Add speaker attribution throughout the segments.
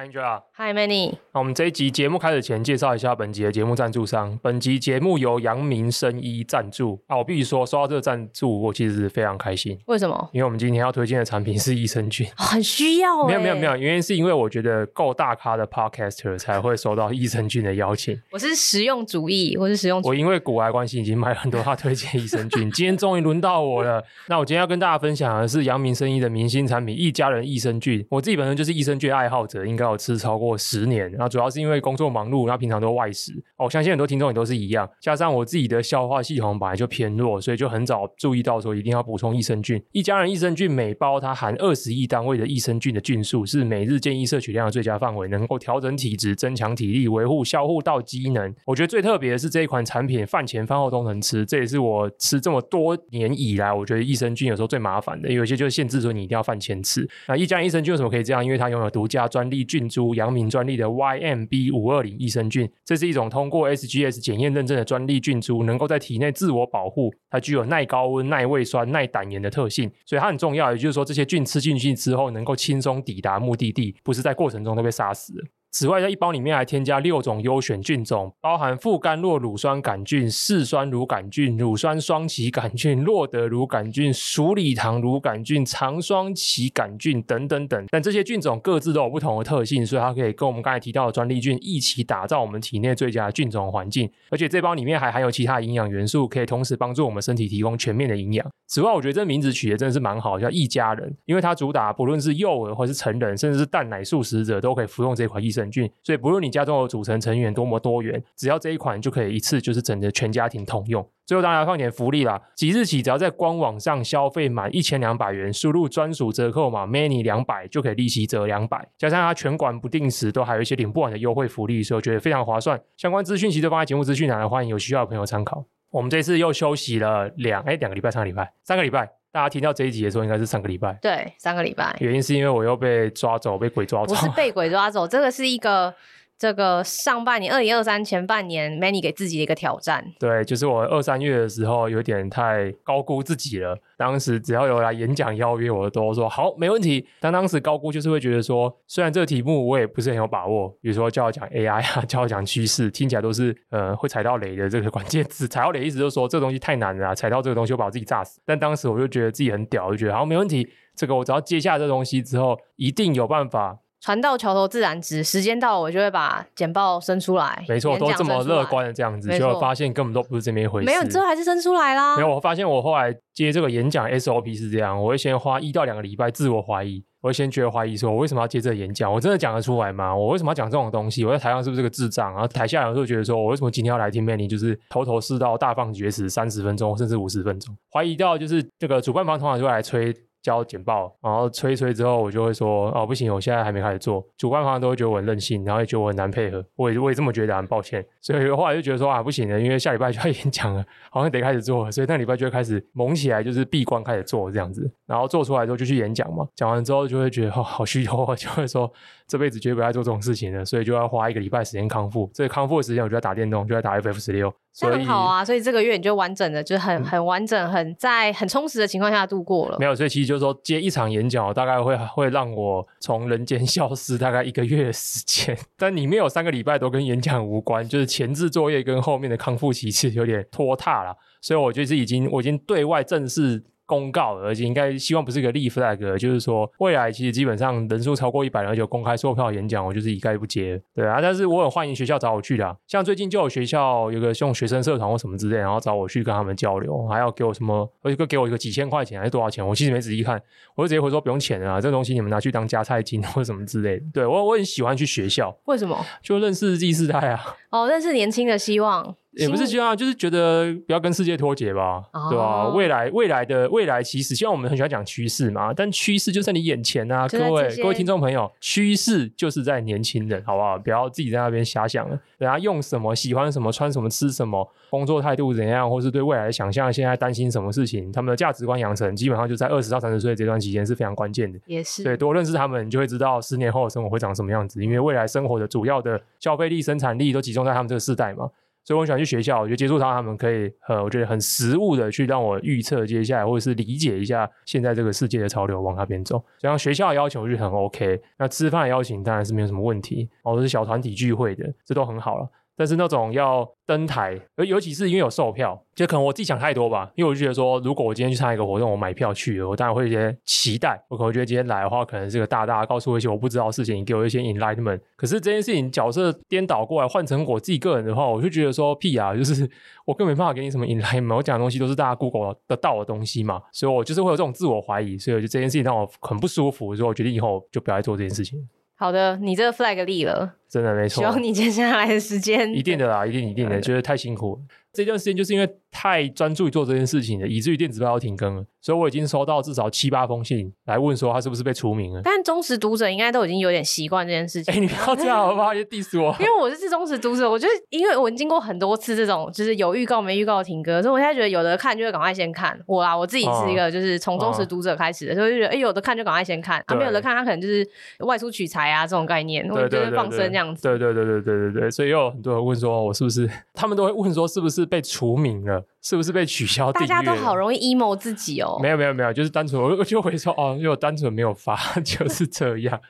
Speaker 1: 欢迎 Angela，Hi
Speaker 2: Manny。
Speaker 1: 那我们这一集节目开始前，介绍一下本集的节目赞助商。本集节目由阳明生医赞助。啊，我必须说，收到这个赞助，我其实是非常开心。
Speaker 2: 为什么？
Speaker 1: 因为我们今天要推荐的产品是益生菌，
Speaker 2: 哦、很需要。
Speaker 1: 没有没有没有，原因是因为我觉得够大咖的 Podcaster 才会收到益生菌的邀请。
Speaker 2: 我是实用主义，我是实用主义。
Speaker 1: 我因为骨癌关系，已经买了很多他推荐益生菌。今天终于轮到我了。那我今天要跟大家分享的是阳明生医的明星产品一家人益生菌。我自己本身就是益生菌爱好者，应该有吃超过十年，然后主要是因为工作忙碌，然后平常都外食。我相信很多听众也都是一样，加上我自己的消化系统本来就偏弱，所以就很早注意到说一定要补充益生菌。一家人益生菌每包它含二十亿单位的益生菌的菌数，是每日建议摄取量的最佳范围，能够调整体质、增强体力、维护消化道机能。我觉得最特别的是这一款产品，饭前饭后都能吃，这也是我吃这么多年以来，我觉得益生菌有时候最麻烦的，有些就限制说你一定要饭前吃。那一家人益生菌为什么可以这样？因为它拥有独家专利菌株，阳明专利的 YMB 五二零益生菌，这是一种通过 SGS 检验认证的专利菌株，能够在体内自我保护。它具有耐高温、耐胃酸、耐胆盐的特性，所以它很重要。也就是说，这些菌吃进去之后，能够轻松抵达目的地，不是在过程中都被杀死。此外，在一包里面还添加六种优选菌种，包含副甘洛乳酸杆菌、嗜酸乳杆菌、乳酸双歧杆菌、洛德乳杆菌、鼠李糖乳杆菌、长双歧杆菌等等等。但这些菌种各自都有不同的特性，所以它可以跟我们刚才提到的专利菌一起打造我们体内最佳的菌种环境。而且这包里面还含有其他营养元素，可以同时帮助我们身体提供全面的营养。此外，我觉得这名字取得真的是蛮好，叫一家人，因为它主打不论是幼儿或是成人，甚至是蛋奶素食者都可以服用这款益生菌，所以不论你家中的组成成员多么多元，只要这一款就可以一次就是整个全家庭通用。最后当然要放点福利啦，即日起只要在官网上消费满一千两百元，输入专属折扣码 many 两百就可以立即折两百，加上它全馆不定时都还有一些领不完的优惠福利，所以我觉得非常划算。相关资讯其实都放在节目资讯栏，欢迎有需要的朋友参考。我们这次又休息了两哎两个礼拜，三个礼拜，三个礼拜。大家听到这一集的时候，应该是上个礼拜。
Speaker 2: 对，上个礼拜。
Speaker 1: 原因是因为我又被抓走，被鬼抓走。
Speaker 2: 不是被鬼抓走，这个是一个。这个上半年，二零二三前半年，Many 给自己的一个挑战。
Speaker 1: 对，就是我二三月的时候有点太高估自己了。当时只要有来演讲邀约，我都说好，没问题。但当时高估就是会觉得说，虽然这个题目我也不是很有把握，比如说叫我讲 AI 啊，叫我讲趋势，听起来都是呃会踩到雷的这个关键词。踩到雷意思就是说这个东西太难了，踩到这个东西我把我自己炸死。但当时我就觉得自己很屌，就觉得好，没问题。这个我只要接下这东西之后，一定有办法。
Speaker 2: 船到桥头自然直，时间到了我就会把简报伸出来。
Speaker 1: 没错，都这么乐观的这样子，结果发现根本都不是这么一回事。
Speaker 2: 没有，最后还是伸出来啦。
Speaker 1: 没有，我发现我后来接这个演讲 SOP 是这样，我会先花一到两个礼拜自我怀疑，我会先觉得怀疑说，我为什么要接这个演讲？我真的讲得出来吗？我为什么要讲这种东西？我在台上是不是个智障？然后台下有时候觉得说，我为什么今天要来听 Manny？就是头头是道、大放厥词，三十分钟甚至五十分钟，怀疑到就是这个主办方通常就会来催。交简报，然后催一催之后，我就会说哦，不行，我现在还没开始做。主办方都会觉得我很任性，然后也觉得我很难配合。我也我也这么觉得，很抱歉。所以后来就觉得说啊，不行了，因为下礼拜就要演讲了，好像得开始做了。所以那礼拜就会开始猛起来，就是闭关开始做这样子。然后做出来之后就去演讲嘛，讲完之后就会觉得哦，好虚脱，就会说这辈子绝对不要做这种事情了。所以就要花一个礼拜时间康复。这个康复的时间，我就在打电动，就在打 FF 十六。
Speaker 2: 所以很好啊，所以这个月你就完整的，就是很很完整，很在很充实的情况下度过了。
Speaker 1: 没有，所以其实就是说接一场演讲，大概会会让我从人间 消失大概一个月的时间，但里面有三个礼拜都跟演讲无关，就是前置作业跟后面的康复期是有点拖沓了，所以我就是已经我已经对外正式。公告，而且应该希望不是一个立 flag，就是说未来其实基本上人数超过一百人就公开售票演讲，我就是一概不接。对啊，但是我很欢迎学校找我去的啊，像最近就有学校有个用学生社团或什么之类，然后找我去跟他们交流，还要给我什么，而且给我一个几千块钱还是多少钱，我其实没仔细看，我就直接回说不用钱啊，这个东西你们拿去当加菜金或什么之类的。对，我我很喜欢去学校，
Speaker 2: 为什么？
Speaker 1: 就认识第四代啊，
Speaker 2: 哦，认识年轻的希望。
Speaker 1: 也不是希望，就是觉得不要跟世界脱节吧，哦、对吧、啊？未来未来的未来，其实希望我们很喜欢讲趋势嘛，但趋势就在你眼前啊，各位各位听众朋友，趋势就是在年轻人，好不好？不要自己在那边瞎想了。人家用什么，喜欢什么，穿什么，吃什么，工作态度怎样，或是对未来的想象，现在担心什么事情，他们的价值观养成，基本上就在二十到三十岁这段期间是非常关键的。
Speaker 2: 也是
Speaker 1: 对，多认识他们，你就会知道十年后的生活会长什么样子，因为未来生活的主要的消费力、生产力都集中在他们这个世代嘛。所以我想去学校，我就接触他他们可以，呃，我觉得很实物的去让我预测接下来，或者是理解一下现在这个世界的潮流往那边走。像学校的邀请，我就很 OK。那吃饭邀请当然是没有什么问题，哦，都是小团体聚会的，这都很好了。但是那种要登台，尤尤其是因为有售票，就可能我自己想太多吧。因为我就觉得说，如果我今天去参加一个活动，我买票去，我当然会有一些期待。我可能觉得今天来的话，可能是个大大告诉我一些我不知道的事情，给我一些 enlightenment。可是这件事情角色颠倒过来，换成我自己个人的话，我就觉得说屁啊，就是我根本没办法给你什么 enlightenment。我讲的东西都是大家 Google 得到的东西嘛，所以我就是会有这种自我怀疑。所以我觉得这件事情让我很不舒服，所以我决定以后就不要再做这件事情。
Speaker 2: 好的，你这个 flag 立了，
Speaker 1: 真的没错。
Speaker 2: 希望你接下来的时间，
Speaker 1: 一定的啦，一定一定的，觉得太辛苦了。这段时间就是因为太专注于做这件事情了，以至于电子报要停更了。所以我已经收到至少七八封信来问说他是不是被除名了。
Speaker 2: 但忠实读者应该都已经有点习惯这件事情。
Speaker 1: 哎、欸，你不要这样好不好？别 diss 我。
Speaker 2: 因为我是忠实读者，我就是因为我经过很多次这种就是有预告没预告的停更，所以我现在觉得有的看就会赶快先看。我啊，我自己是一个就是从忠实读者开始的，所以就觉得哎、欸，有的看就赶快先看，啊，没有的看他可能就是外出取材啊这种概念，或者就是放生这样子。
Speaker 1: 对对对对对对对，所以又有很多人问说我是不是，他们都会问说是不是被除名了。是不是被取消订阅？
Speaker 2: 大家都好容易 emo 自己哦。
Speaker 1: 没有没有没有，就是单纯我 就会说哦，因为我单纯没有发，就是这样。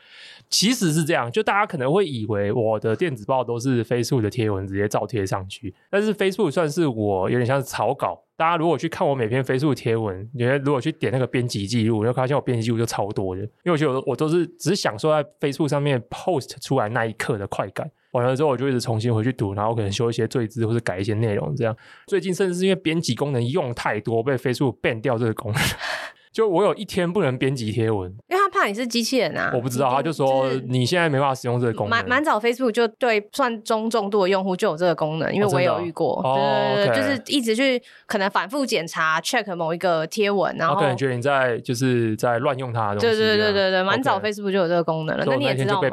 Speaker 1: 其实是这样，就大家可能会以为我的电子报都是 Facebook 的贴文直接照贴上去，但是 Facebook 算是我有点像是草稿。大家如果去看我每篇 Facebook 贴文，你觉得如果去点那个编辑记录，你会发现我编辑记录就超多的，因为我觉得我都是只是享受在 Facebook 上面 post 出来那一刻的快感。完了之后，我就一直重新回去读，然后可能修一些罪字或者改一些内容，这样。最近甚至是因为编辑功能用太多，被 Facebook ban 掉这个功能。就我有一天不能编辑贴文，因为他怕你是机器人啊。我不知道，他就说你现在没办法使用这个功能。蛮蛮早
Speaker 2: ，Facebook 就对算中重度的用户就有这个功能，因为我也有遇过，对对对，就是一直去可能反复检查 check 某一个贴文，然后
Speaker 1: 可能觉得你在就是在乱用它的东西。
Speaker 2: 对对对对对，蛮早 Facebook 就有这个功能了。那你也知道吗？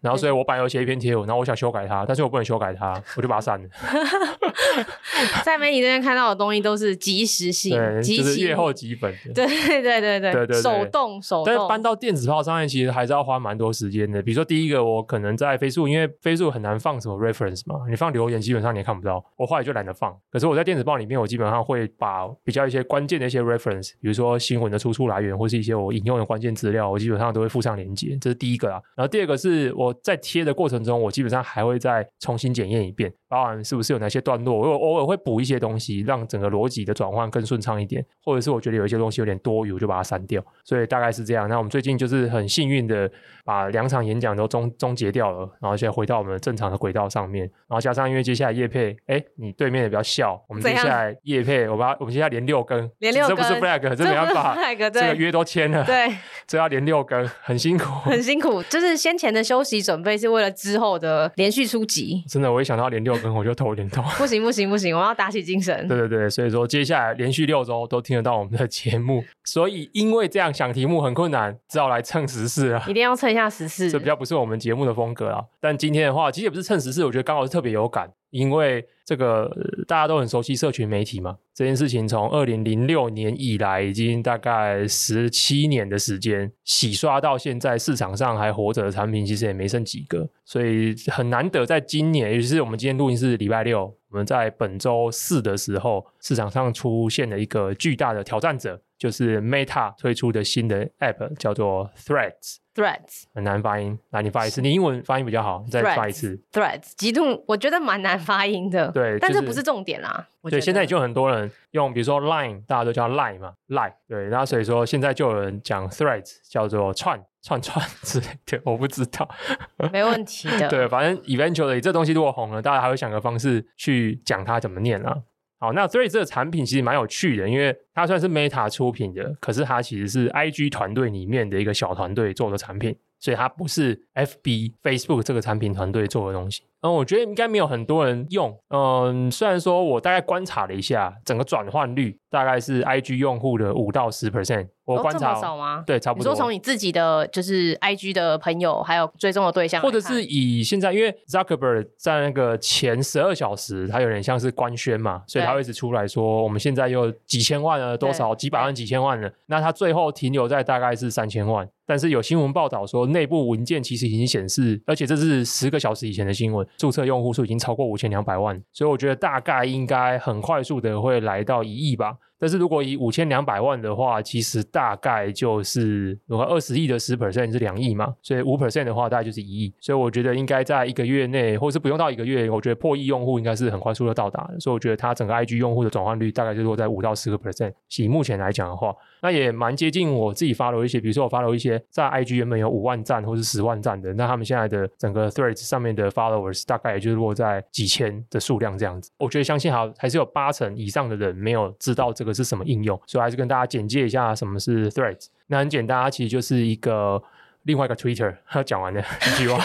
Speaker 1: 然后所以我本来有写一篇贴文，然后我想修改它，但是我不能修改它，我就把它删了。
Speaker 2: 在媒体这边看到的东西都是即时性，
Speaker 1: 就是越后即本。
Speaker 2: 对对对对对对对。手动手动，
Speaker 1: 但是搬到电子炮上面，其实还是要花蛮多时间的。比如说，第一个，我可能在 Facebook，因为 Facebook 很难放什么 reference 嘛，你放留言基本上你也看不到。我后来就懒得放。可是我在电子报里面，我基本上会把比较一些关键的一些 reference，比如说新闻的出处来源，或是一些我引用的关键资料，我基本上都会附上连接。这是第一个啊。然后第二个是我在贴的过程中，我基本上还会再重新检验一遍，包含是不是有哪些段落，我偶尔会补一些东西，让整个逻辑的转换更顺畅一点，或者是我觉得有一些东西有点多余，我就把它删掉。所以大概是这样。那我们最近就是很幸运的把两场演讲都终终结掉了，然后现在回到我们正常的轨道上面。然后加上因为接下来叶配，哎，你对面也比较笑，我们接下来叶配，我把我们接下来连六更，
Speaker 2: 连六更，
Speaker 1: 这不是 flag，这没办法，这个约都签了，
Speaker 2: 对，
Speaker 1: 这要连六更，很辛苦，
Speaker 2: 很辛苦。就是先前的休息准备是为了之后的连续出击。
Speaker 1: 真的，我一想到连六更，我就头有点痛。
Speaker 2: 不行不行不行，我要打起精神。
Speaker 1: 对对对，所以说接下来连续六周都听得到我们的节目。所以因为这样想题目很困难。只好来蹭时事了！
Speaker 2: 一定要蹭一下时事，
Speaker 1: 这比较不是我们节目的风格啊。但今天的话，其实也不是蹭时事，我觉得刚好是特别有感，因为这个、大家都很熟悉社群媒体嘛。这件事情从二零零六年以来，已经大概十七年的时间，洗刷到现在，市场上还活着的产品其实也没剩几个，所以很难得在今年，尤其是我们今天录音是礼拜六，我们在本周四的时候，市场上出现了一个巨大的挑战者。就是 Meta 推出的新的 App 叫做 Threads Threads，Threads 很难发音，那你发一次，你英文发音比较好，你再发一次。
Speaker 2: Threads 极度，我觉得蛮难发音的。
Speaker 1: 对，
Speaker 2: 但这不是重点啦。
Speaker 1: 对，现在就很多人用，比如说 Line，大家都叫 Line 嘛，Line。对，然后所以说现在就有人讲 Threads 叫做串串串之类的，我不知道。
Speaker 2: 没问题的。
Speaker 1: 对，反正 Eventually 这东西如果红了，大家还会想个方式去讲它怎么念啊。好，那 Three 这个产品其实蛮有趣的，因为它算是 Meta 出品的，可是它其实是 IG 团队里面的一个小团队做的产品，所以它不是 FB Facebook 这个产品团队做的东西。嗯，我觉得应该没有很多人用。嗯，虽然说我大概观察了一下，整个转换率大概是 IG 用户的五到十 percent。我观察、哦、少吗？对，差不多。
Speaker 2: 你说从你自己的就是 IG 的朋友还有追踪的对象，
Speaker 1: 或者是以现在，因为 Zuckerberg 在那个前十二小时，他有点像是官宣嘛，所以他会一直出来说，我们现在有几千万了，多少几百万、几千万了。那他最后停留在大概是三千万。但是有新闻报道说，内部文件其实已经显示，而且这是十个小时以前的新闻，注册用户数已经超过五千两百万，所以我觉得大概应该很快速的会来到一亿吧。但是如果以五千两百万的话，其实大概就是如果二十亿的十 percent 是两亿嘛，所以五 percent 的话大概就是一亿。所以我觉得应该在一个月内，或是不用到一个月，我觉得破亿用户应该是很快速的到达的。所以我觉得它整个 IG 用户的转换率大概就落在五到十个 percent。以目前来讲的话，那也蛮接近我自己 follow 一些，比如说我 follow 一些在 IG 原本有五万赞或是十万赞的，那他们现在的整个 Threads 上面的 followers 大概也就是落在几千的数量这样子。我觉得相信还还是有八成以上的人没有知道这个是什么应用。所以还是跟大家简介一下什么是 Threads。那很简单，它其实就是一个另外一个 Twitter。讲完了一句话。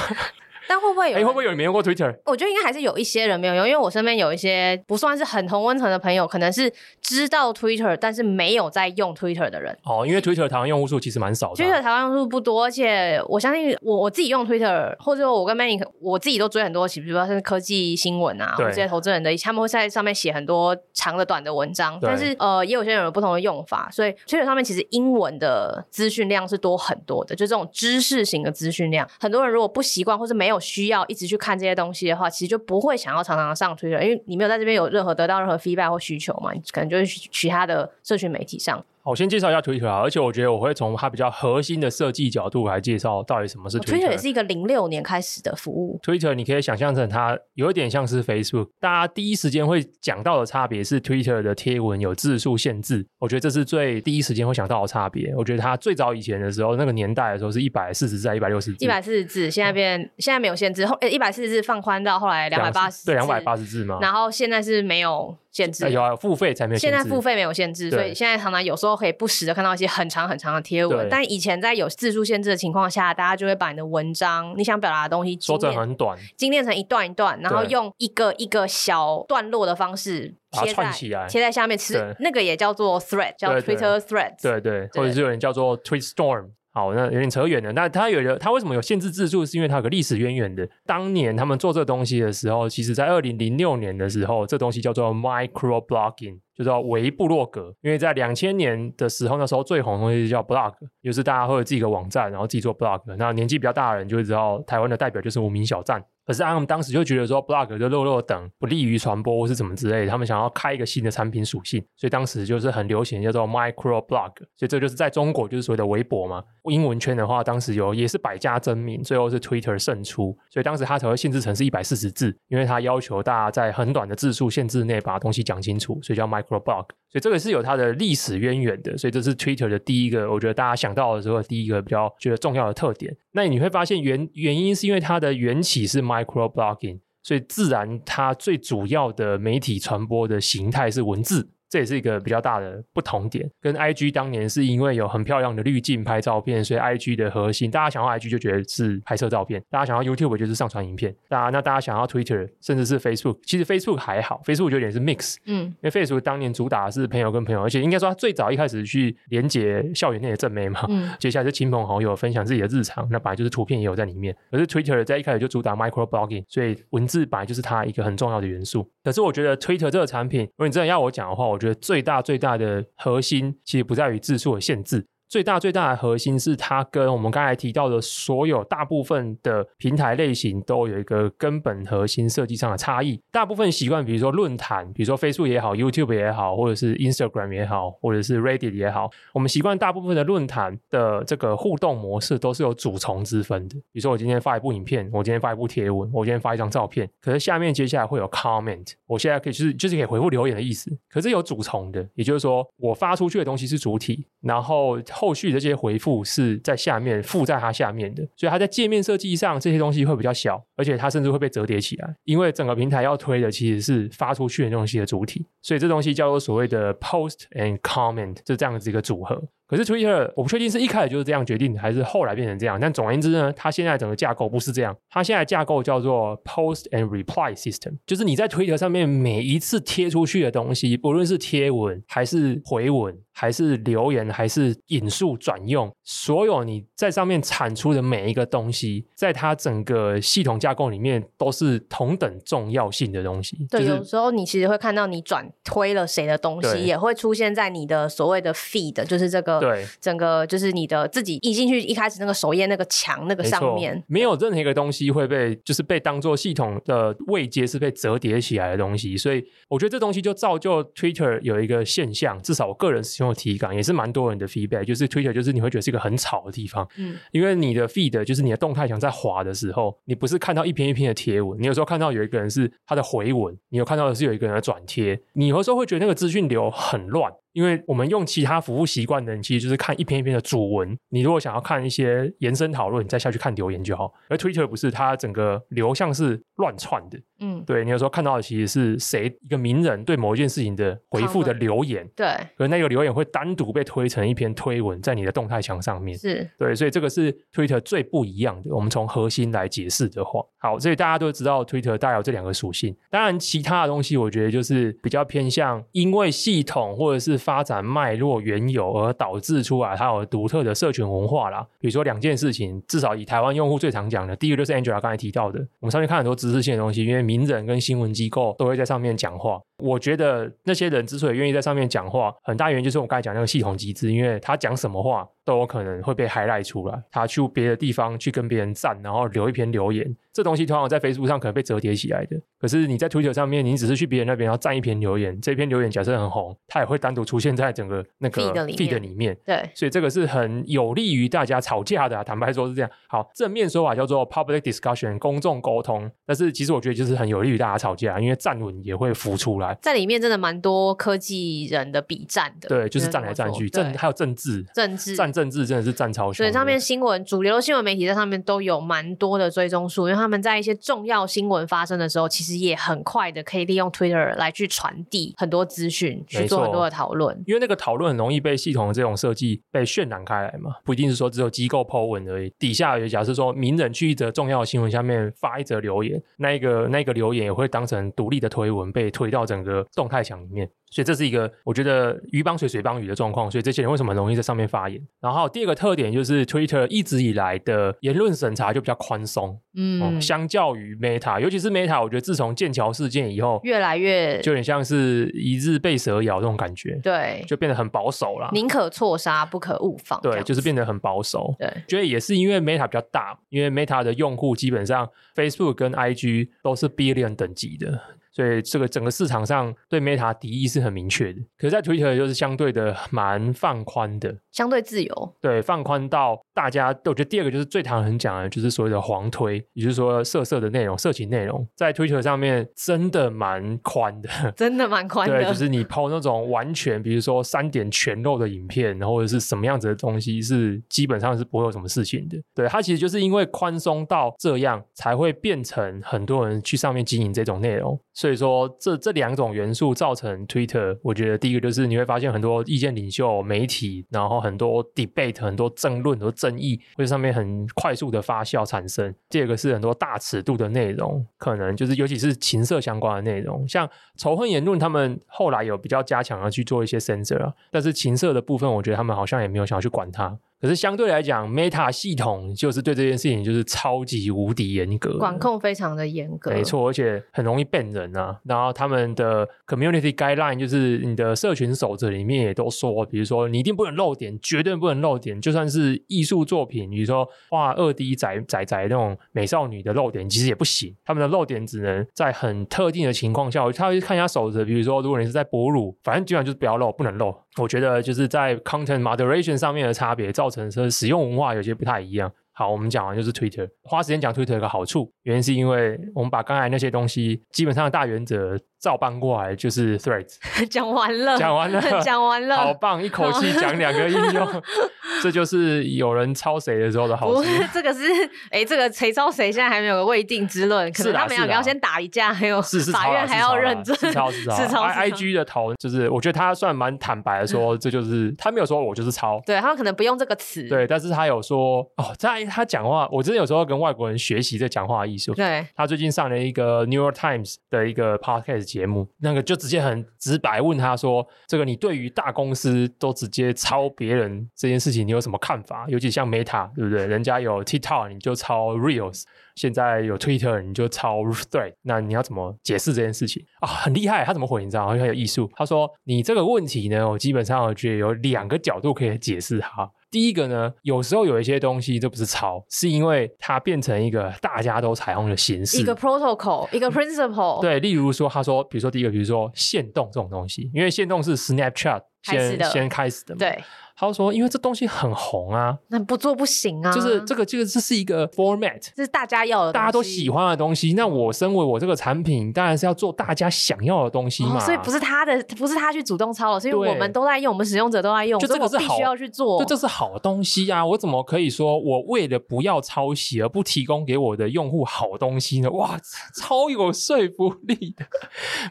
Speaker 2: 但会不会有？哎，
Speaker 1: 会不会有人没用过 Twitter？
Speaker 2: 我觉得应该还是有一些人没有用，因为我身边有一些不算是很同温层的朋友，可能是知道 Twitter，但是没有在用 Twitter 的人。
Speaker 1: 哦，因为 Twitter 台湾用户数其实蛮少的。
Speaker 2: Twitter 台湾用户数不多，而且我相信我我自己用 Twitter，或者说我跟 Manny，我自己都追很多，比如说是科技新闻啊，这些投资人的，他们会在上面写很多长的、短的文章。但是呃，也有些人有不同的用法，所以 Twitter 上面其实英文的资讯量是多很多的，就这种知识型的资讯量，很多人如果不习惯或是没有需要一直去。看这些东西的话，其实就不会想要常常上推流因为你没有在这边有任何得到任何 feedback 或需求嘛，你可能就是去其他的社群媒体上。
Speaker 1: 我先介绍一下 Twitter 啊，而且我觉得我会从它比较核心的设计角度来介绍到底什么是 Twitter。
Speaker 2: Twitter 也是一个零六年开始的服务。
Speaker 1: Twitter 你可以想象成它有一点像是 Facebook，大家第一时间会讲到的差别是 Twitter 的贴文有字数限制，我觉得这是最第一时间会想到的差别。我觉得它最早以前的时候，那个年代的时候是一百四十字、一百六十字。
Speaker 2: 一百四十字，现在变、嗯、现在没有限制，后诶一百四十字放宽到后来两百八十，
Speaker 1: 对，两百八十字嘛。
Speaker 2: 然后现在是没有。限制
Speaker 1: 有啊，付费才没有限制。
Speaker 2: 现在付费没有限制，所以现在常常有时候可以不时的看到一些很长很长的贴文。但以前在有字数限制的情况下，大家就会把你的文章、你想表达的东西
Speaker 1: 说成很短，精炼
Speaker 2: 成一段一段，然后用一个一个小段落的方式贴在贴在下面。其实那个也叫做 thread，叫 Twitter Threads。
Speaker 1: 对对，或者是有人叫做 Tweet Storm。好，那有点扯远了。那它有的，它为什么有限制字数？是因为它有个历史渊源的。当年他们做这东西的时候，其实在二零零六年的时候，这东西叫做 microblogging，就叫微部落格。因为在两千年的时候，那时候最红的东西叫 blog，就是大家会有自己的网站，然后自己做 blog。那年纪比较大的人就会知道，台湾的代表就是无名小站。可是他们当时就觉得说，blog 就落落等不利于传播或是怎么之类，他们想要开一个新的产品属性，所以当时就是很流行叫做 micro blog，所以这就是在中国就是所谓的微博嘛。英文圈的话，当时有也是百家争鸣，最后是 Twitter 胜出，所以当时他才会限制成是一百四十字，因为他要求大家在很短的字数限制内把东西讲清楚，所以叫 micro blog。所以这个是有它的历史渊源的，所以这是 Twitter 的第一个，我觉得大家想到的时候第一个比较觉得重要的特点。那你会发现原原因是因为它的缘起是 microblogging，所以自然它最主要的媒体传播的形态是文字。这也是一个比较大的不同点，跟 IG 当年是因为有很漂亮的滤镜拍照片，所以 IG 的核心，大家想要 IG 就觉得是拍摄照片，大家想要 YouTube 就是上传影片，大家那大家想要 Twitter 甚至是 Facebook，其实 Facebook 还好，Facebook 就有点是 mix，嗯，因为 Facebook 当年主打的是朋友跟朋友，而且应该说它最早一开始去连接校园内的正妹嘛，嗯，接下来是亲朋好友分享自己的日常，那本来就是图片也有在里面，可是 Twitter 在一开始就主打 micro blogging，所以文字本来就是它一个很重要的元素。可是我觉得 Twitter 这个产品，如果你真的要我讲的话，我我觉得最大最大的核心其实不在于字数的限制。最大最大的核心是它跟我们刚才提到的所有大部分的平台类型都有一个根本核心设计上的差异。大部分习惯，比如说论坛，比如说 Facebook 也好，YouTube 也好，或者是 Instagram 也好，或者是 Reddit 也好，我们习惯大部分的论坛的这个互动模式都是有主从之分的。比如说我今天发一部影片，我今天发一部贴文，我今天发一张照片，可是下面接下来会有 comment，我现在可以就是就是可以回复留言的意思。可是有主从的，也就是说我发出去的东西是主体，然后。后续的这些回复是在下面附在它下面的，所以它在界面设计上这些东西会比较小，而且它甚至会被折叠起来，因为整个平台要推的其实是发出去的东西的主体，所以这东西叫做所谓的 post and comment，就这样子一个组合。可是 Twitter 我不确定是一开始就是这样决定的，还是后来变成这样。但总而言之呢，它现在整个架构不是这样。它现在架构叫做 Post and Reply System，就是你在 Twitter 上面每一次贴出去的东西，不论是贴文还是回文，还是留言，还是引述转用，所有你在上面产出的每一个东西，在它整个系统架构里面都是同等重要性的东西。
Speaker 2: 对，
Speaker 1: 就是、
Speaker 2: 有时候你其实会看到你转推了谁的东西，也会出现在你的所谓的 feed，就是这个。个
Speaker 1: 对
Speaker 2: 整个就是你的自己一进去一开始那个首页那个墙那个上面，
Speaker 1: 没有任何一个东西会被就是被当做系统的位阶是被折叠起来的东西，所以我觉得这东西就造就 Twitter 有一个现象，至少我个人使用的体感也是蛮多人的 feedback，就是 Twitter 就是你会觉得是一个很吵的地方，嗯，因为你的 feed 就是你的动态墙在滑的时候，你不是看到一篇一篇的贴文，你有时候看到有一个人是他的回文，你有看到的是有一个人的转贴，你有时候会觉得那个资讯流很乱。因为我们用其他服务习惯的人，其实就是看一篇一篇的主文。你如果想要看一些延伸讨论，你再下去看留言就好。而 Twitter 不是，它整个流向是乱窜的。嗯，对，你有时候看到的其实是谁一个名人对某一件事情的回复的留言。
Speaker 2: 对，
Speaker 1: 而那个留言会单独被推成一篇推文，在你的动态墙上面。
Speaker 2: 是
Speaker 1: 对，所以这个是 Twitter 最不一样的。我们从核心来解释的话，好，所以大家都知道 Twitter 带有这两个属性。当然，其他的东西我觉得就是比较偏向因为系统或者是发展脉络。缘由而导致出来它有独特的社群文化啦，比如说两件事情，至少以台湾用户最常讲的，第一个就是 Angela 刚才提到的，我们上面看很多知识性的东西，因为名人跟新闻机构都会在上面讲话。我觉得那些人之所以愿意在上面讲话，很大原因就是我刚才讲那个系统机制，因为他讲什么话都有可能会被 highlight 出来，他去别的地方去跟别人赞，然后留一篇留言。这东西通常在 Facebook 上可能被折叠起来的，可是你在 Twitter 上面，你只是去别人那边要赞一篇留言，这篇留言假设很红，它也会单独出现在整个那个 feed 里面。
Speaker 2: 对，
Speaker 1: 所以这个是很有利于大家吵架的啊，坦白说是这样。好，正面说法叫做 public discussion，公众沟通。但是其实我觉得就是很有利于大家吵架，因为站稳也会浮出来。
Speaker 2: 在里面真的蛮多科技人的笔战的。
Speaker 1: 对，就是站来站去，政还有政治，
Speaker 2: 政治
Speaker 1: 战政治真的是战超凶。
Speaker 2: 所以上面新闻主流新闻媒体在上面都有蛮多的追踪数，因为他们在一些重要新闻发生的时候，其实也很快的可以利用 Twitter 来去传递很多资讯，去做很多的讨论。
Speaker 1: 因为那个讨论很容易被系统的这种设计被渲染开来嘛，不一定是说只有机构 po 文而已。底下也假设说名人去一则重要的新闻下面发一则留言，那一个那一个留言也会当成独立的推文被推到整个动态墙里面。所以这是一个我觉得鱼帮水，水帮鱼的状况。所以这些人为什么很容易在上面发言？然后第二个特点就是 Twitter 一直以来的言论审查就比较宽松，嗯，嗯，相较于 Meta，尤其是 Meta，我觉得自从剑桥事件以后，
Speaker 2: 越来越
Speaker 1: 就有点像是一日被蛇咬这种感觉，
Speaker 2: 对，
Speaker 1: 就变得很保守了。
Speaker 2: 宁可错杀，不可误放。
Speaker 1: 对，就是变得很保守。
Speaker 2: 对，
Speaker 1: 觉得也是因为 Meta 比较大，因为 Meta 的用户基本上 Facebook 跟 IG 都是 billion 等级的。所以这个整个市场上对 Meta 敌意是很明确的，可是在 Twitter 就是相对的蛮放宽的，
Speaker 2: 相对自由。
Speaker 1: 对，放宽到大家都，我觉得第二个就是最常很讲的，就是所谓的黄推，也就是说色色的内容、色情内容，在 Twitter 上面真的蛮宽的，
Speaker 2: 真的蛮宽的。
Speaker 1: 对，就是你 PO 那种完全，比如说三点全露的影片，或者是什么样子的东西，是基本上是不会有什么事情的。对，它其实就是因为宽松到这样，才会变成很多人去上面经营这种内容。所以说，这这两种元素造成 Twitter，我觉得第一个就是你会发现很多意见领袖、媒体，然后很多 debate、很多争论、很多争议会在上面很快速的发酵产生。第二个是很多大尺度的内容，可能就是尤其是情色相关的内容，像仇恨言论，他们后来有比较加强的去做一些 censor，但是情色的部分，我觉得他们好像也没有想要去管它。可是相对来讲，Meta 系统就是对这件事情就是超级无敌严格，
Speaker 2: 管控非常的严格，
Speaker 1: 没错，而且很容易 ban 人啊。然后他们的 Community Guideline 就是你的社群守则里面也都说，比如说你一定不能露点，绝对不能露点，就算是艺术作品，比如说画二 D 宅宅宅那种美少女的露点，其实也不行。他们的露点只能在很特定的情况下，他会看一下守则，比如说如果你是在哺乳，反正基本上就是不要露，不能露。我觉得就是在 Content Moderation 上面的差别，造成说使用文化有些不太一样。好，我们讲完就是 Twitter，花时间讲 Twitter 有个好处，原因是因为我们把刚才那些东西基本上的大原则照搬过来，就是 Threads。
Speaker 2: 讲完了，
Speaker 1: 讲完了，
Speaker 2: 讲完了，
Speaker 1: 好棒，一口气讲两个应用，这就是有人抄谁的时候的好处。
Speaker 2: 不是，这个是，哎，这个谁抄谁，现在还没有个未定之论，可能他们两个要先打一架，还有法院还要认证。
Speaker 1: 是抄是抄，是抄。I G 的头就是，我觉得他算蛮坦白的说，这就是他没有说我就是抄，
Speaker 2: 对他们可能不用这个词，
Speaker 1: 对，但是他有说哦，在他讲话，我真的有时候跟外国人学习这讲话艺术。
Speaker 2: 对，
Speaker 1: 他最近上了一个 New York Times 的一个 podcast 节目，那个就直接很直白问他说：“这个你对于大公司都直接抄别人这件事情，你有什么看法？尤其像 Meta，对不对？人家有 TikTok，你就抄 Reels。”现在有 Twitter，你就抄 Thread，那你要怎么解释这件事情啊？很厉害，他怎么回？你知道，很有艺术。他说：“你这个问题呢，我基本上我觉得有两个角度可以解释它。第一个呢，有时候有一些东西这不是抄，是因为它变成一个大家都采用的形式，
Speaker 2: 一个 protocol，一个 principle。
Speaker 1: 对，例如说，他说，比如说第一个，比如说限动这种东西，因为限动是 Snapchat 先先开始的嘛，
Speaker 2: 对。”
Speaker 1: 他就说：“因为这东西很红啊，
Speaker 2: 那不做不行啊。
Speaker 1: 就是这个，这个这是一个 format，
Speaker 2: 这是大家要的，
Speaker 1: 大家都喜欢的东西。那我身为我这个产品，当然是要做大家想要的东西嘛。
Speaker 2: 哦、所以不是他的，不是他去主动抄了，是因为我们都在用，我们使用者都在用，
Speaker 1: 就这个
Speaker 2: 必须要去做。
Speaker 1: 就这是好东西啊！我怎么可以说我为了不要抄袭而不提供给我的用户好东西呢？哇，超有说服力的！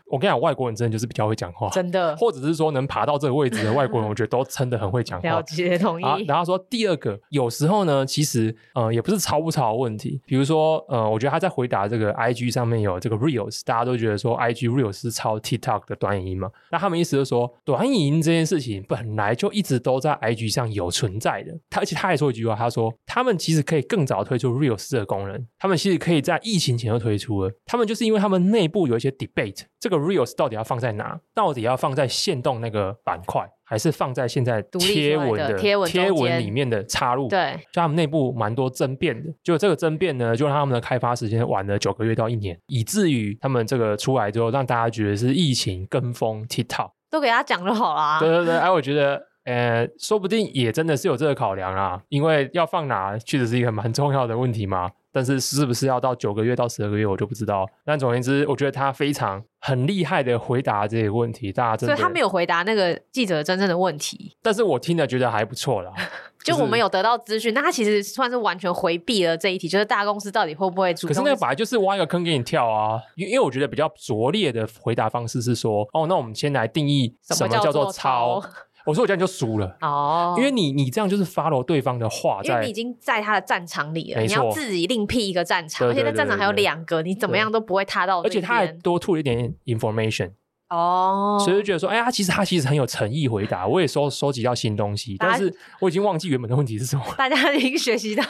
Speaker 1: 我跟你讲，外国人真的就是比较会讲话，
Speaker 2: 真的，
Speaker 1: 或者是说能爬到这个位置的外国人，我觉得都真的很会讲话。
Speaker 2: 了解
Speaker 1: 同意，然后说第二个，有时候呢，其实呃也不是抄不抄的问题。比如说呃，我觉得他在回答这个 IG 上面有这个 Reels，大家都觉得说 IG Reels 是抄 TikTok 的短影音嘛？那他们意思就是说，短影音这件事情本来就一直都在 IG 上有存在的。他而且他还说一句话，他说他们其实可以更早推出 Reels 这个功能，他们其实可以在疫情前就推出了。他们就是因为他们内部有一些 debate，这个 Reels 到底要放在哪？到底要放在限动那个板块？还是放在现在贴文的贴文贴文里面的插入，
Speaker 2: 对，
Speaker 1: 就他们内部蛮多争辩的。就这个争辩呢，就让他们的开发时间晚了九个月到一年，以至于他们这个出来之后，让大家觉得是疫情跟风 TikTok，
Speaker 2: 都给他讲就好了。
Speaker 1: 对对对，哎，我觉得，呃，说不定也真的是有这个考量啊，因为要放哪，确实是一个蛮重要的问题嘛。但是是不是要到九个月到十二个月，我就不知道。但总而言之，我觉得他非常很厉害的回答这个问题，大家真的。
Speaker 2: 所以他没有回答那个记者真正的问题。
Speaker 1: 但是我听了觉得还不错啦。
Speaker 2: 就我们有得到资讯，那他其实算是完全回避了这一题，就是大公司到底会不会主动？
Speaker 1: 可是那个本来就是挖一个坑给你跳啊。因因为我觉得比较拙劣的回答方式是说，哦，那我们先来定义什么叫做抄。我说我这样就输了哦，因为你你这样就是 follow 对方的话，
Speaker 2: 因为你已经在他的战场里了，你要自己另辟一个战场，而且那战场还有两个，你怎么样都不会踏到。
Speaker 1: 而且他还多吐了一点 information
Speaker 2: 哦，
Speaker 1: 所以就觉得说，哎呀，其实他其实很有诚意回答，我也收收集到新东西，但是我已经忘记原本的问题是什么。
Speaker 2: 大家已经学习到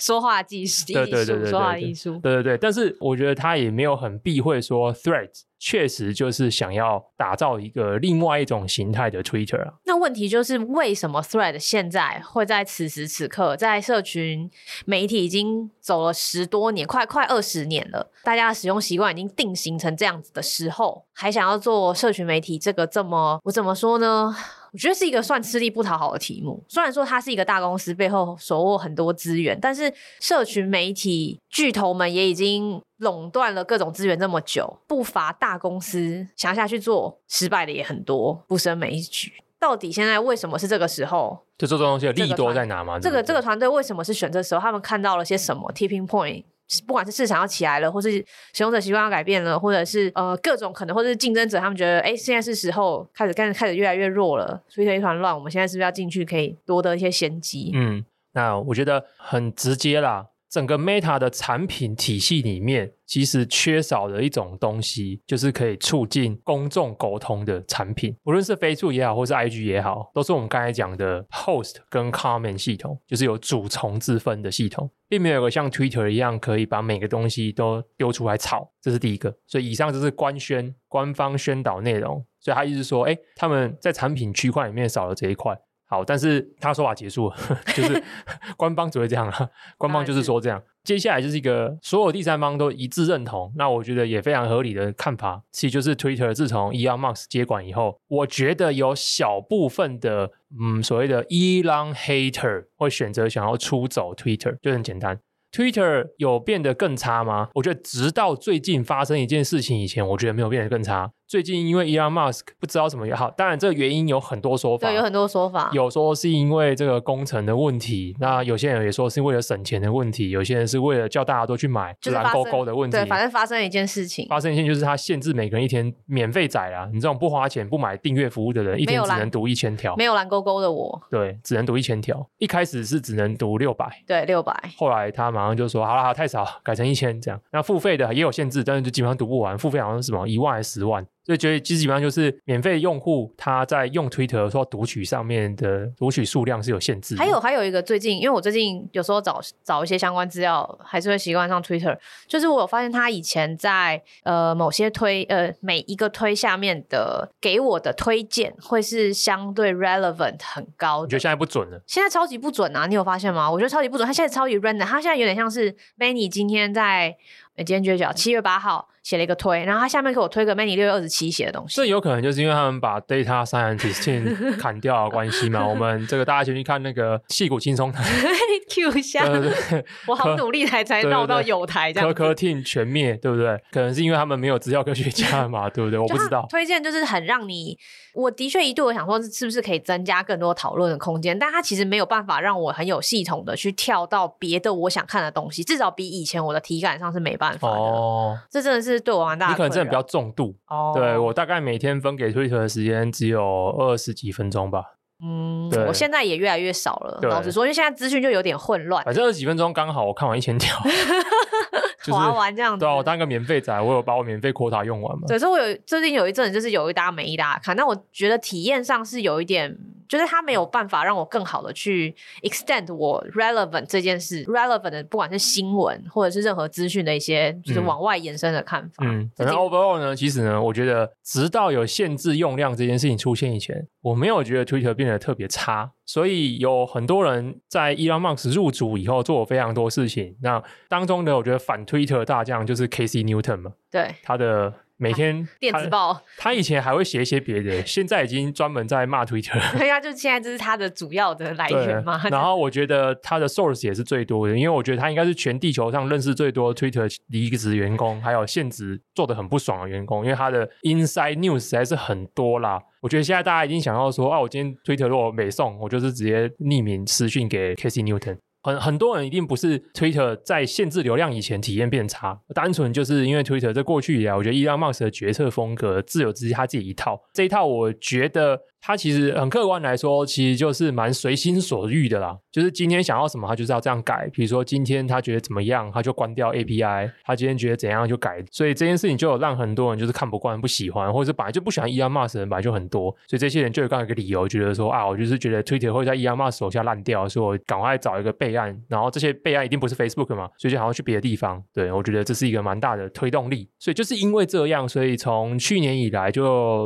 Speaker 2: 说话技术，对对对对，说话艺术，
Speaker 1: 对对对，但是我觉得他也没有很避讳说 threads。确实就是想要打造一个另外一种形态的 Twitter。
Speaker 2: 那问题就是为什么 Thread 现在会在此时此刻，在社群媒体已经走了十多年，快快二十年了，大家的使用习惯已经定型成这样子的时候，还想要做社群媒体这个这么，我怎么说呢？我觉得是一个算吃力不讨好的题目。虽然说它是一个大公司背后手握很多资源，但是社群媒体巨头们也已经垄断了各种资源这么久，不乏大公司想下去做，失败的也很多，不胜枚举。到底现在为什么是这个时候？
Speaker 1: 就这种东西的利多在哪吗？
Speaker 2: 这个这个团队为什么是选这时候？他们看到了些什么？Tipping point。不管是市场要起来了，或是使用者习惯要改变了，或者是呃各种可能，或者是竞争者他们觉得，哎，现在是时候开始开始开始越来越弱了，所以一团乱。我们现在是不是要进去可以夺得一些先机？
Speaker 1: 嗯，那我觉得很直接啦。整个 Meta 的产品体系里面，其实缺少的一种东西，就是可以促进公众沟通的产品。无论是 Facebook 也好，或是 IG 也好，都是我们刚才讲的 Post 跟 Comment 系统，就是有主从之分的系统，并没有个像 Twitter 一样可以把每个东西都丢出来炒。这是第一个。所以以上就是官宣，官方宣导内容。所以他意思说，哎，他们在产品区块里面少了这一块。好，但是他说法结束了，就是 官方只会这样了。官方就是说这样，接下来就是一个所有第三方都一致认同，那我觉得也非常合理的看法，其实就是 Twitter 自从 Elon Musk 接管以后，我觉得有小部分的嗯所谓的 Elon hater 会选择想要出走 Twitter，就很简单。Twitter 有变得更差吗？我觉得直到最近发生一件事情以前，我觉得没有变得更差。最近因为 Elon Musk 不知道什么也好，当然这个原因有很多说法，
Speaker 2: 对，有很多说法。
Speaker 1: 有说是因为这个工程的问题，那有些人也说是为了省钱的问题，有些人是为了叫大家都去买，就是蓝勾勾的问题。
Speaker 2: 对，反正发生了一件事情，
Speaker 1: 发生一件就是他限制每个人一天免费载啦。你这种不花钱不买订阅服务的人，一天只能读一千条。
Speaker 2: 没有蓝勾勾的我，
Speaker 1: 对，只能读一千条。一开始是只能读六百，
Speaker 2: 对，六百。
Speaker 1: 后来他马上就说，好了，好，太少，改成一千这样。那付费的也有限制，但是就基本上读不完。付费好像是什么一万还是十万？所以觉得基本上就是免费用户他在用 Twitter 说读取上面的读取数量是有限制。
Speaker 2: 还有还有一个最近，因为我最近有时候找找一些相关资料，还是会习惯上 Twitter。就是我有发现他以前在呃某些推呃每一个推下面的给我的推荐会是相对 relevant 很高的。
Speaker 1: 我觉得现在不准了？
Speaker 2: 现在超级不准啊！你有发现吗？我觉得超级不准。他现在超级 random，他现在有点像是 Benny 今天在。今天就讲七月八号写了一个推，然后他下面给我推个 Manny 六月二十七写的东西。
Speaker 1: 这有可能就是因为他们把 Data Scientist 砍掉的关系嘛？我们这个大家先去看那个戏骨轻松台
Speaker 2: Q 下，对对对，我好努力才才闹到有台这样。
Speaker 1: 科科 Team 全灭，对不对？可能是因为他们没有资料科学家嘛，对不对？我不知道。
Speaker 2: 推荐就是很让你，我的确一度我想说，是不是可以增加更多讨论的空间？但他其实没有办法让我很有系统的去跳到别的我想看的东西，至少比以前我的体感上是没办法的。哦。这真的是对我蛮大的。
Speaker 1: 你可能真的比较重度哦。对，我大概每天分给 Twitter 的时间只有二十几分钟吧。
Speaker 2: 嗯，我现在也越来越少了。老实说，因为现在资讯就有点混乱。
Speaker 1: 反正二十几分钟刚好我看完一千条，
Speaker 2: 滑完这样子。
Speaker 1: 对啊，我当个免费仔，我有把我免费 quota 用完嘛。
Speaker 2: 对，所以我有最近有一阵就是有一搭没一搭看，但我觉得体验上是有一点。就是它没有办法让我更好的去 extend 我 relevant 这件事，relevant 的不管是新闻或者是任何资讯的一些，就是往外延伸的看法。嗯，
Speaker 1: 反正 overall 呢，其实呢，我觉得直到有限制用量这件事情出现以前，我没有觉得 Twitter 变得特别差。所以有很多人在 Elon Musk 入主以后做了非常多事情。那当中呢，我觉得反 Twitter 大将就是 Casey Newton 嘛，
Speaker 2: 对
Speaker 1: 他的。每天
Speaker 2: 电子报，
Speaker 1: 他以前还会写一些别的，现在已经专门在骂 Twitter。
Speaker 2: 对呀，就现在这是他的主要的来源嘛。
Speaker 1: 然后我觉得他的 source 也是最多的，因为我觉得他应该是全地球上认识最多 Twitter 离职员工，还有现职做的很不爽的员工，因为他的 inside news 实在是很多啦。我觉得现在大家已经想要说，啊，我今天 Twitter 如果没送，我就是直接匿名私讯给 Casey Newton。很很多人一定不是 Twitter 在限制流量以前体验变差，单纯就是因为 Twitter 在过去以来，我觉得 Elon Musk 的决策风格自有自己他自己一套，这一套我觉得。他其实很客观来说，其实就是蛮随心所欲的啦。就是今天想要什么，他就是要这样改。比如说今天他觉得怎么样，他就关掉 API。他今天觉得怎样就改。所以这件事情就有让很多人就是看不惯、不喜欢，或者是本来就不喜欢 Elon Musk 的人本来就很多。所以这些人就有刚好一个理由，觉得说啊，我就是觉得 Twitter 会在 Elon Musk 手下烂掉，所以我赶快找一个备案。然后这些备案一定不是 Facebook 嘛，所以就好像去别的地方。对，我觉得这是一个蛮大的推动力。所以就是因为这样，所以从去年以来，就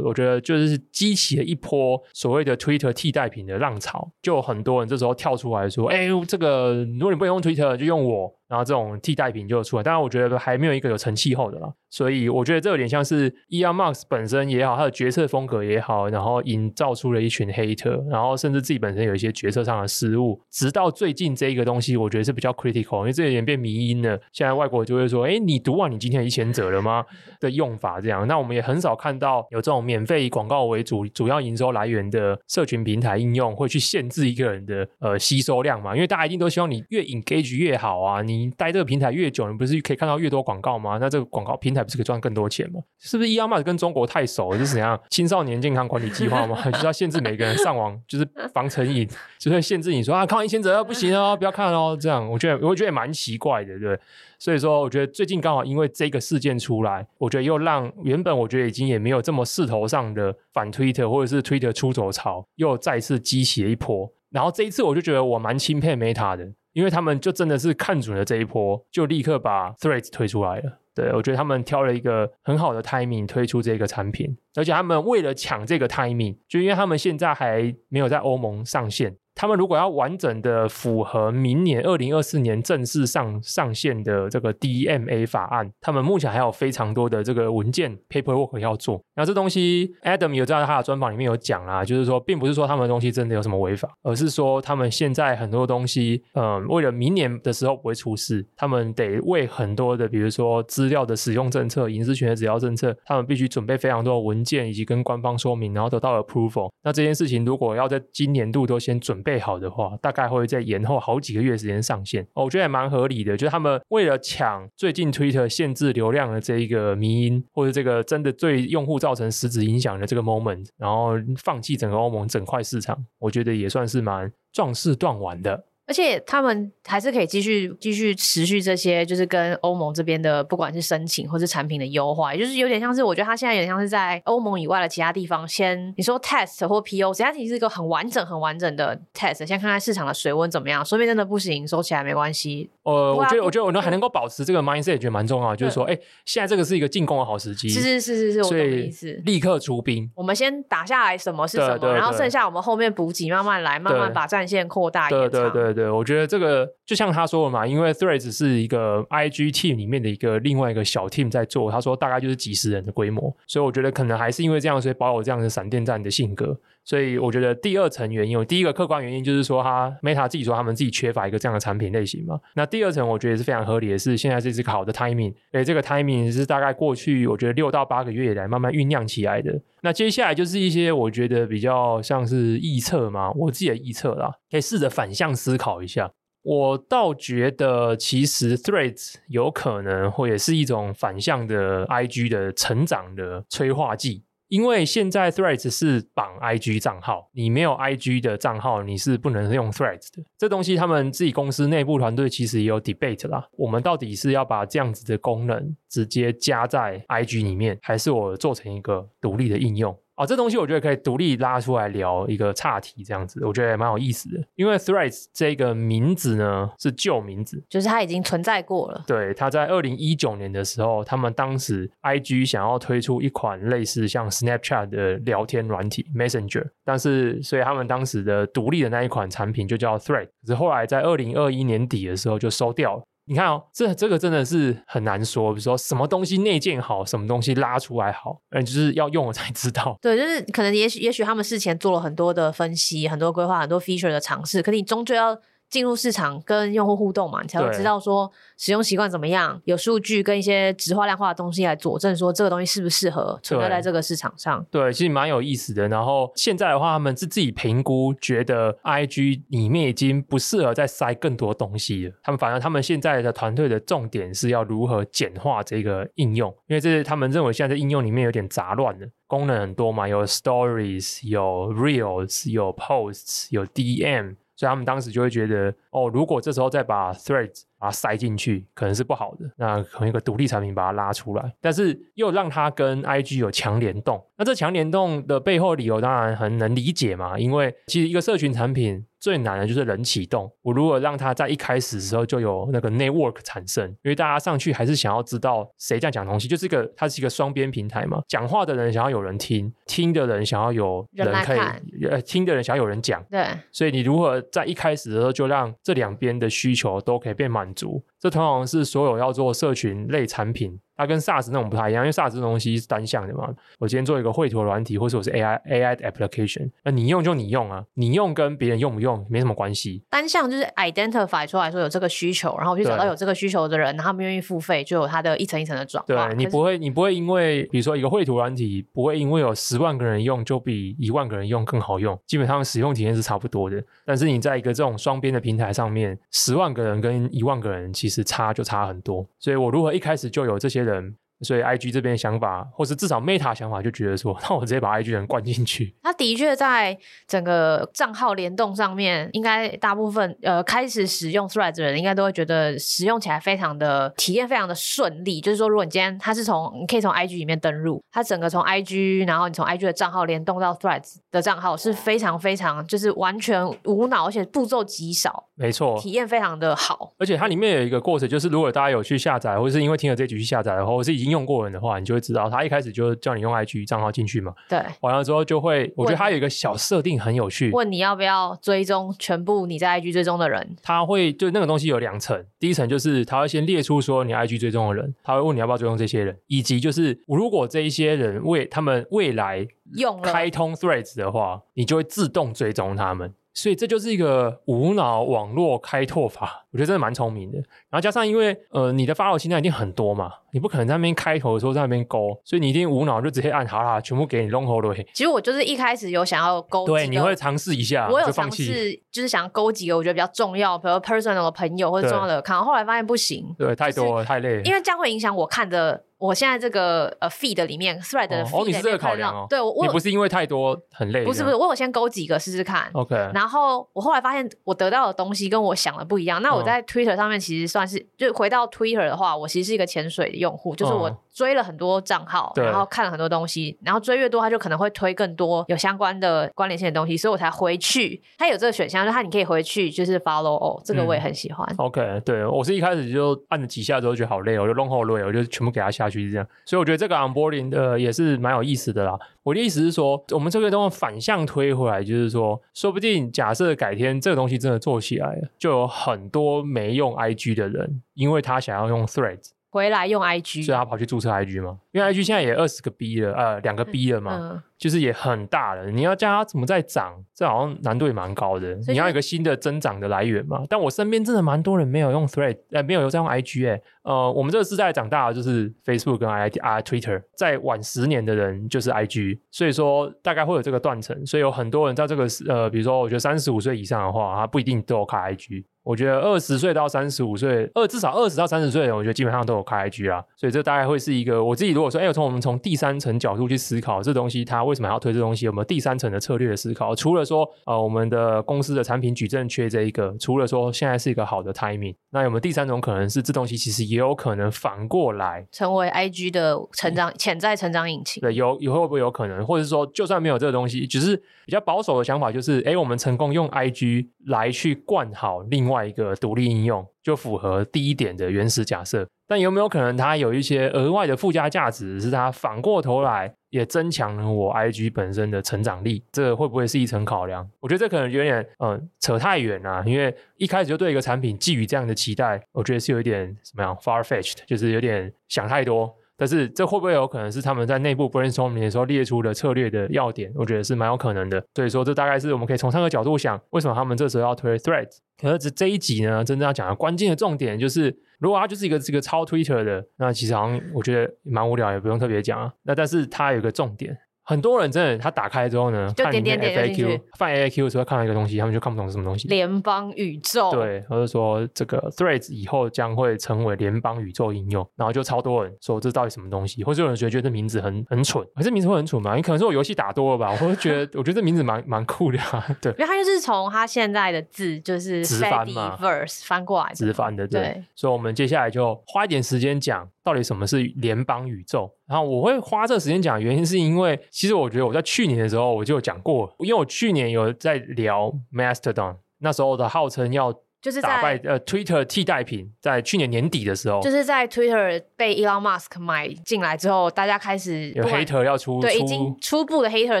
Speaker 1: 我觉得就是激起了一波所谓的。Twitter 替代品的浪潮，就很多人这时候跳出来说：“哎，这个如果你不用 Twitter，就用我。”然后这种替代品就出来，当然我觉得还没有一个有成气候的啦，所以我觉得这有点像是 Elon Musk 本身也好，他的决策风格也好，然后营造出了一群黑特，然后甚至自己本身有一些决策上的失误，直到最近这一个东西，我觉得是比较 critical，因为这有点变迷因了。现在外国就会说：“哎，你读完你今天一千者了吗？”的用法这样，那我们也很少看到有这种免费以广告为主、主要营收来源的社群平台应用会去限制一个人的呃吸收量嘛？因为大家一定都希望你越 engage 越好啊，你。你待这个平台越久，你不是可以看到越多广告吗？那这个广告平台不是可以赚更多钱吗？是不是 e l m a s 跟中国太熟，就是怎样 青少年健康管理计划吗？就是要限制每个人上网，就是防成瘾，就会限制你说啊，看完一千则不行哦，不要看哦。这样我觉得我觉得也蛮奇怪的，对。所以说，我觉得最近刚好因为这个事件出来，我觉得又让原本我觉得已经也没有这么势头上的反 Twitter 或者是 Twitter 出走潮，又再次激起了一波。然后这一次我就觉得我蛮钦佩 Meta 的。因为他们就真的是看准了这一波，就立刻把 Threads 推出来了。对，我觉得他们挑了一个很好的 timing 推出这个产品，而且他们为了抢这个 timing，就因为他们现在还没有在欧盟上线。他们如果要完整的符合明年二零二四年正式上上线的这个 DMA 法案，他们目前还有非常多的这个文件 paperwork 要做。那这东西 Adam 有在他的专访里面有讲啦，就是说，并不是说他们的东西真的有什么违法，而是说他们现在很多东西，嗯，为了明年的时候不会出事，他们得为很多的，比如说资料的使用政策、隐私权的指标政策，他们必须准备非常多的文件以及跟官方说明，然后得到 approval。那这件事情如果要在今年度都先准备好的话，大概会在延后好几个月时间上线。哦，我觉得也蛮合理的，就是他们为了抢最近 Twitter 限制流量的这一个迷因，或者这个真的对用户造成实质影响的这个 moment，然后放弃整个欧盟整块市场，我觉得也算是蛮壮士断腕的。
Speaker 2: 而且他们还是可以继续继续持续这些，就是跟欧盟这边的不管是申请或是产品的优化，也就是有点像是我觉得他现在有点像是在欧盟以外的其他地方先你说 test 或 PO，实际上其实是一个很完整很完整的 test，先看看市场的水温怎么样，说不定真的不行，收起来没关系。
Speaker 1: 呃，我觉得我觉得我能还能够保持这个 mindset，也觉得蛮重要，就是说，哎，现在这个是一个进攻的好时机，
Speaker 2: 是是是是是，我懂的意思，
Speaker 1: 立刻出兵，
Speaker 2: 我们先打下来什么是什么，然后剩下我们后面补给慢慢来，慢慢把战线扩大延长。
Speaker 1: 对对对对，我觉得这个。就像他说的嘛，因为 Threads 是一个 IG team 里面的一个另外一个小 team 在做，他说大概就是几十人的规模，所以我觉得可能还是因为这样，所以保有这样的闪电战的性格。所以我觉得第二层原因，有第一个客观原因就是说，他 Meta 自己说他们自己缺乏一个这样的产品类型嘛。那第二层我觉得是非常合理的是，现在这是个好的 timing，诶，这个 timing 是大概过去我觉得六到八个月以来慢慢酝酿起来的。那接下来就是一些我觉得比较像是臆测嘛，我自己的臆测啦，可以试着反向思考一下。我倒觉得，其实 Threads 有可能会也是一种反向的 IG 的成长的催化剂，因为现在 Threads 是绑 IG 账号，你没有 IG 的账号，你是不能用 Threads 的。这东西他们自己公司内部团队其实也有 debate 啦，我们到底是要把这样子的功能直接加在 IG 里面，还是我做成一个独立的应用？哦，这东西我觉得可以独立拉出来聊一个岔题，这样子我觉得也蛮有意思的。因为 Threads 这个名字呢是旧名字，
Speaker 2: 就是它已经存在过了。
Speaker 1: 对，它在二零一九年的时候，他们当时 IG 想要推出一款类似像 Snapchat 的聊天软体 Messenger，但是所以他们当时的独立的那一款产品就叫 Threads，可是后来在二零二一年底的时候就收掉了。你看哦，这这个真的是很难说，比如说什么东西内建好，什么东西拉出来好，嗯，就是要用了才知道。
Speaker 2: 对，就是可能也许也许他们事前做了很多的分析，很多规划，很多 feature 的尝试，可你终究要。进入市场跟用户互动嘛，你才会知道说使用习惯怎么样，有数据跟一些质化量化的东西来佐证说这个东西适不适合存在在这个市场上。
Speaker 1: 对，其实蛮有意思的。然后现在的话，他们是自己评估，觉得 IG 里面已经不适合再塞更多东西了。他们反而他们现在的团队的重点是要如何简化这个应用，因为这是他们认为现在这应用里面有点杂乱的功能很多嘛，有 Stories，有 Reels，有 Posts，有 DM。所以他们当时就会觉得，哦，如果这时候再把 Threads 把它塞进去，可能是不好的。那可能一个独立产品把它拉出来，但是又让它跟 IG 有强联动。那这强联动的背后理由当然很能理解嘛，因为其实一个社群产品。最难的就是人启动。我如果让他在一开始的时候就有那个 network 产生，因为大家上去还是想要知道谁在讲东西，就是一个它是一个双边平台嘛。讲话的人想要有人听，听的人想要有人可以，呃，听的人想要有人讲。
Speaker 2: 对，
Speaker 1: 所以你如何在一开始的时候就让这两边的需求都可以被满足？这通常是所有要做社群类产品。它跟 SaaS 那种不太一样，因为 SaaS 这东西是单向的嘛。我今天做一个绘图的软体，或者我是 AI AI 的 application，那你用就你用啊，你用跟别人用不用没什么关系。
Speaker 2: 单向就是 identify 出来说有这个需求，然后我去找到有这个需求的人，然后他们愿意付费，就有它的一层一层的转化。
Speaker 1: 对，你不会，你不会因为比如说一个绘图软体，不会因为有十万个人用就比一万个人用更好用，基本上使用体验是差不多的。但是你在一个这种双边的平台上面，十万个人跟一万个人其实是差就差很多。所以我如何一开始就有这些人？所以，IG 这边的想法，或是至少 Meta 想法，就觉得说，那我直接把 IG 人灌进去。
Speaker 2: 他的确在整个账号联动上面，应该大部分呃开始使用 Threads 的人，应该都会觉得使用起来非常的体验非常的顺利。就是说，如果你今天他是从你可以从 IG 里面登入，它整个从 IG，然后你从 IG 的账号联动到 Threads 的账号是非常非常就是完全无脑，而且步骤极少，
Speaker 1: 没错，
Speaker 2: 体验非常的好。
Speaker 1: 而且它里面有一个过程，就是如果大家有去下载，或者是因为听了这集去下载的话，或是已经。用过人的话，你就会知道，他一开始就叫你用 IG 账号进去嘛。
Speaker 2: 对，
Speaker 1: 完了之后就会，我觉得他有一个小设定很有趣，
Speaker 2: 问你要不要追踪全部你在 IG 追踪的人。
Speaker 1: 他会就那个东西有两层，第一层就是他会先列出说你 IG 追踪的人，他会问你要不要追踪这些人，以及就是如果这一些人为他们未来用开通 Threads 的话，你就会自动追踪他们。所以这就是一个无脑网络开拓法，我觉得真的蛮聪明的。然后加上因为呃你的 follow 现在已经很多嘛，你不可能在那边开头的时候在那边勾，所以你一定无脑就直接按好啦，全部给你弄好了。
Speaker 2: 其实我就是一开始有想要勾，
Speaker 1: 对，你会尝试一下，
Speaker 2: 我有尝试，就是想勾几个我觉得比较重要，比如 personal 的朋友或者重要的，看后来发现不行，
Speaker 1: 对，太多了，太累了，
Speaker 2: 因为这样会影响我看的。我现在这个呃 feed 里面 thread 的 feed
Speaker 1: 哦，你是这个考量哦？
Speaker 2: 对，我
Speaker 1: 也不是因为太多很累？
Speaker 2: 不是不是，我有先勾几个试试看。
Speaker 1: OK，
Speaker 2: 然后我后来发现我得到的东西跟我想的不一样。那我在 Twitter 上面其实算是，就回到 Twitter 的话，我其实是一个潜水的用户，就是我追了很多账号，然后看了很多东西，然后追越多，他就可能会推更多有相关的关联性的东西，所以我才回去。他有这个选项，就是他你可以回去就是 follow all，这个我也很喜欢。
Speaker 1: OK，对，我是一开始就按了几下之后觉得好累，我就弄后累，我就全部给他下去这样。所以我觉得这个 onboarding 的也是蛮有意思的啦。我的意思是说，我们这个东西反向推回来，就是说，说不定假设改天这个东西真的做起来了，就有很多没用 IG 的人，因为他想要用 Threads
Speaker 2: 回来用 IG，
Speaker 1: 所以他跑去注册 IG 吗。因为 IG 现在也二十个 B 了，呃，两个 B 了嘛。嗯就是也很大了，你要叫它怎么再涨，这好像难度也蛮高的。你要有一个新的增长的来源嘛。但我身边真的蛮多人没有用 Thread，呃，没有在用 IG 哎、欸。呃，我们这个时代长大的就是 Facebook 跟 I I Twitter，在晚十年的人就是 IG，所以说大概会有这个断层。所以有很多人在这个呃，比如说我觉得三十五岁以上的话，他不一定都有开 IG。我觉得二十岁到三十五岁，二至少二十到三十岁的人，我觉得基本上都有开 IG 啦。所以这大概会是一个我自己如果说，哎，从我们从第三层角度去思考这东西，它为什么要推这东西？有没有第三层的策略的思考？除了说，呃，我们的公司的产品矩阵缺这一个，除了说现在是一个好的 timing，那有没有第三种可能是这东西其实也有可能反过来
Speaker 2: 成为 IG 的成长潜在成长引擎？
Speaker 1: 对，有以后会不会有可能？或者是说，就算没有这个东西，只是比较保守的想法，就是，哎，我们成功用 IG 来去灌好另外一个独立应用。就符合第一点的原始假设，但有没有可能它有一些额外的附加价值，是它反过头来也增强了我 IG 本身的成长力？这会不会是一层考量？我觉得这可能有点嗯扯太远了，因为一开始就对一个产品寄予这样的期待，我觉得是有点什么样 far-fetched，就是有点想太多。但是这会不会有可能是他们在内部 brainstorming 的时候列出的策略的要点？我觉得是蛮有可能的。所以说，这大概是我们可以从三个角度想，为什么他们这时候要推 thread。可是这这一集呢，真正要讲的关键的重点就是，如果它就是一个这个超 Twitter 的，那其实好像我觉得蛮无聊，也不用特别讲啊。那但是它有个重点。很多人真的，他打开之后呢，
Speaker 2: 就点点点点进去，
Speaker 1: 放 FAQ 的时候看到一个东西，他们就看不懂是什么东西。
Speaker 2: 联邦宇宙。
Speaker 1: 对，或者说这个 Threads 以后将会成为联邦宇宙应用，然后就超多人说这到底什么东西，或者有人觉得觉得这名字很很蠢，可是名字会很蠢吗？你可能是我游戏打多了吧，我会觉得我觉得这名字蛮蛮酷的啊。对，
Speaker 2: 因为它就是从它现在的字就是
Speaker 1: 直翻嘛
Speaker 2: ，verse 翻过来
Speaker 1: 直翻的，对。对所以我们接下来就花一点时间讲。到底什么是联邦宇宙？然后我会花这个时间讲，原因是因为其实我觉得我在去年的时候我就讲过，因为我去年有在聊 Mastodon，那时候的号称要就是打败呃 Twitter 替代品，在去年年底的时候，
Speaker 2: 就是在 Twitter 被 Elon Musk 买进来之后，大家开始
Speaker 1: 有 hater 要出，
Speaker 2: 对，已经初步的 hater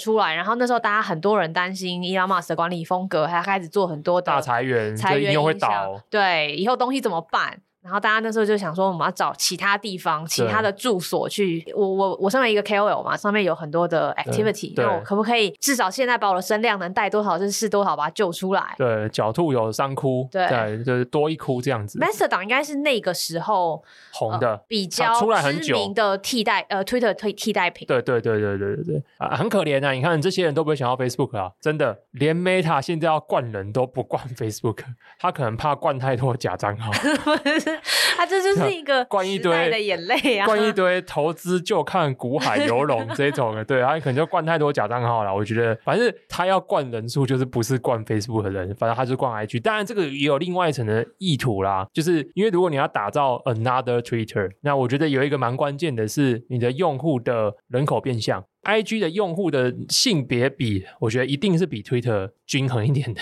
Speaker 2: 出来，然后那时候大家很多人担心 Elon Musk 的管理风格，还开始做很多
Speaker 1: 大裁员，
Speaker 2: 裁员
Speaker 1: 又会倒，
Speaker 2: 对，以后东西怎么办？然后大家那时候就想说，我们要找其他地方、其他的住所去。我我我身为一个 KOL 嘛，上面有很多的 activity，那我可不可以至少现在把我的声量能带多少就是多少，把它救出来？
Speaker 1: 对，狡兔有三窟，对，就是多一窟这样子。
Speaker 2: Master 党应该是那个时候
Speaker 1: 红的，
Speaker 2: 比较知名的替代呃 Twitter 替替代品。
Speaker 1: 对对对对对对对啊，很可怜啊！你看这些人都不会想要 Facebook 啊，真的，连 Meta 现在要灌人都不灌 Facebook，他可能怕灌太多假账号。
Speaker 2: 他 这就是一个
Speaker 1: 灌一堆
Speaker 2: 的眼泪啊，
Speaker 1: 灌一堆投资就看股海游龙这种的，对，他可能就灌太多假账号了。我觉得，反正他要灌人数，就是不是灌 Facebook 的人，反正他就是灌 IG。当然，这个也有另外一层的意图啦，就是因为如果你要打造 another Twitter，那我觉得有一个蛮关键的是你的用户的人口变相。IG 的用户的性别比，我觉得一定是比 Twitter 均衡一点的。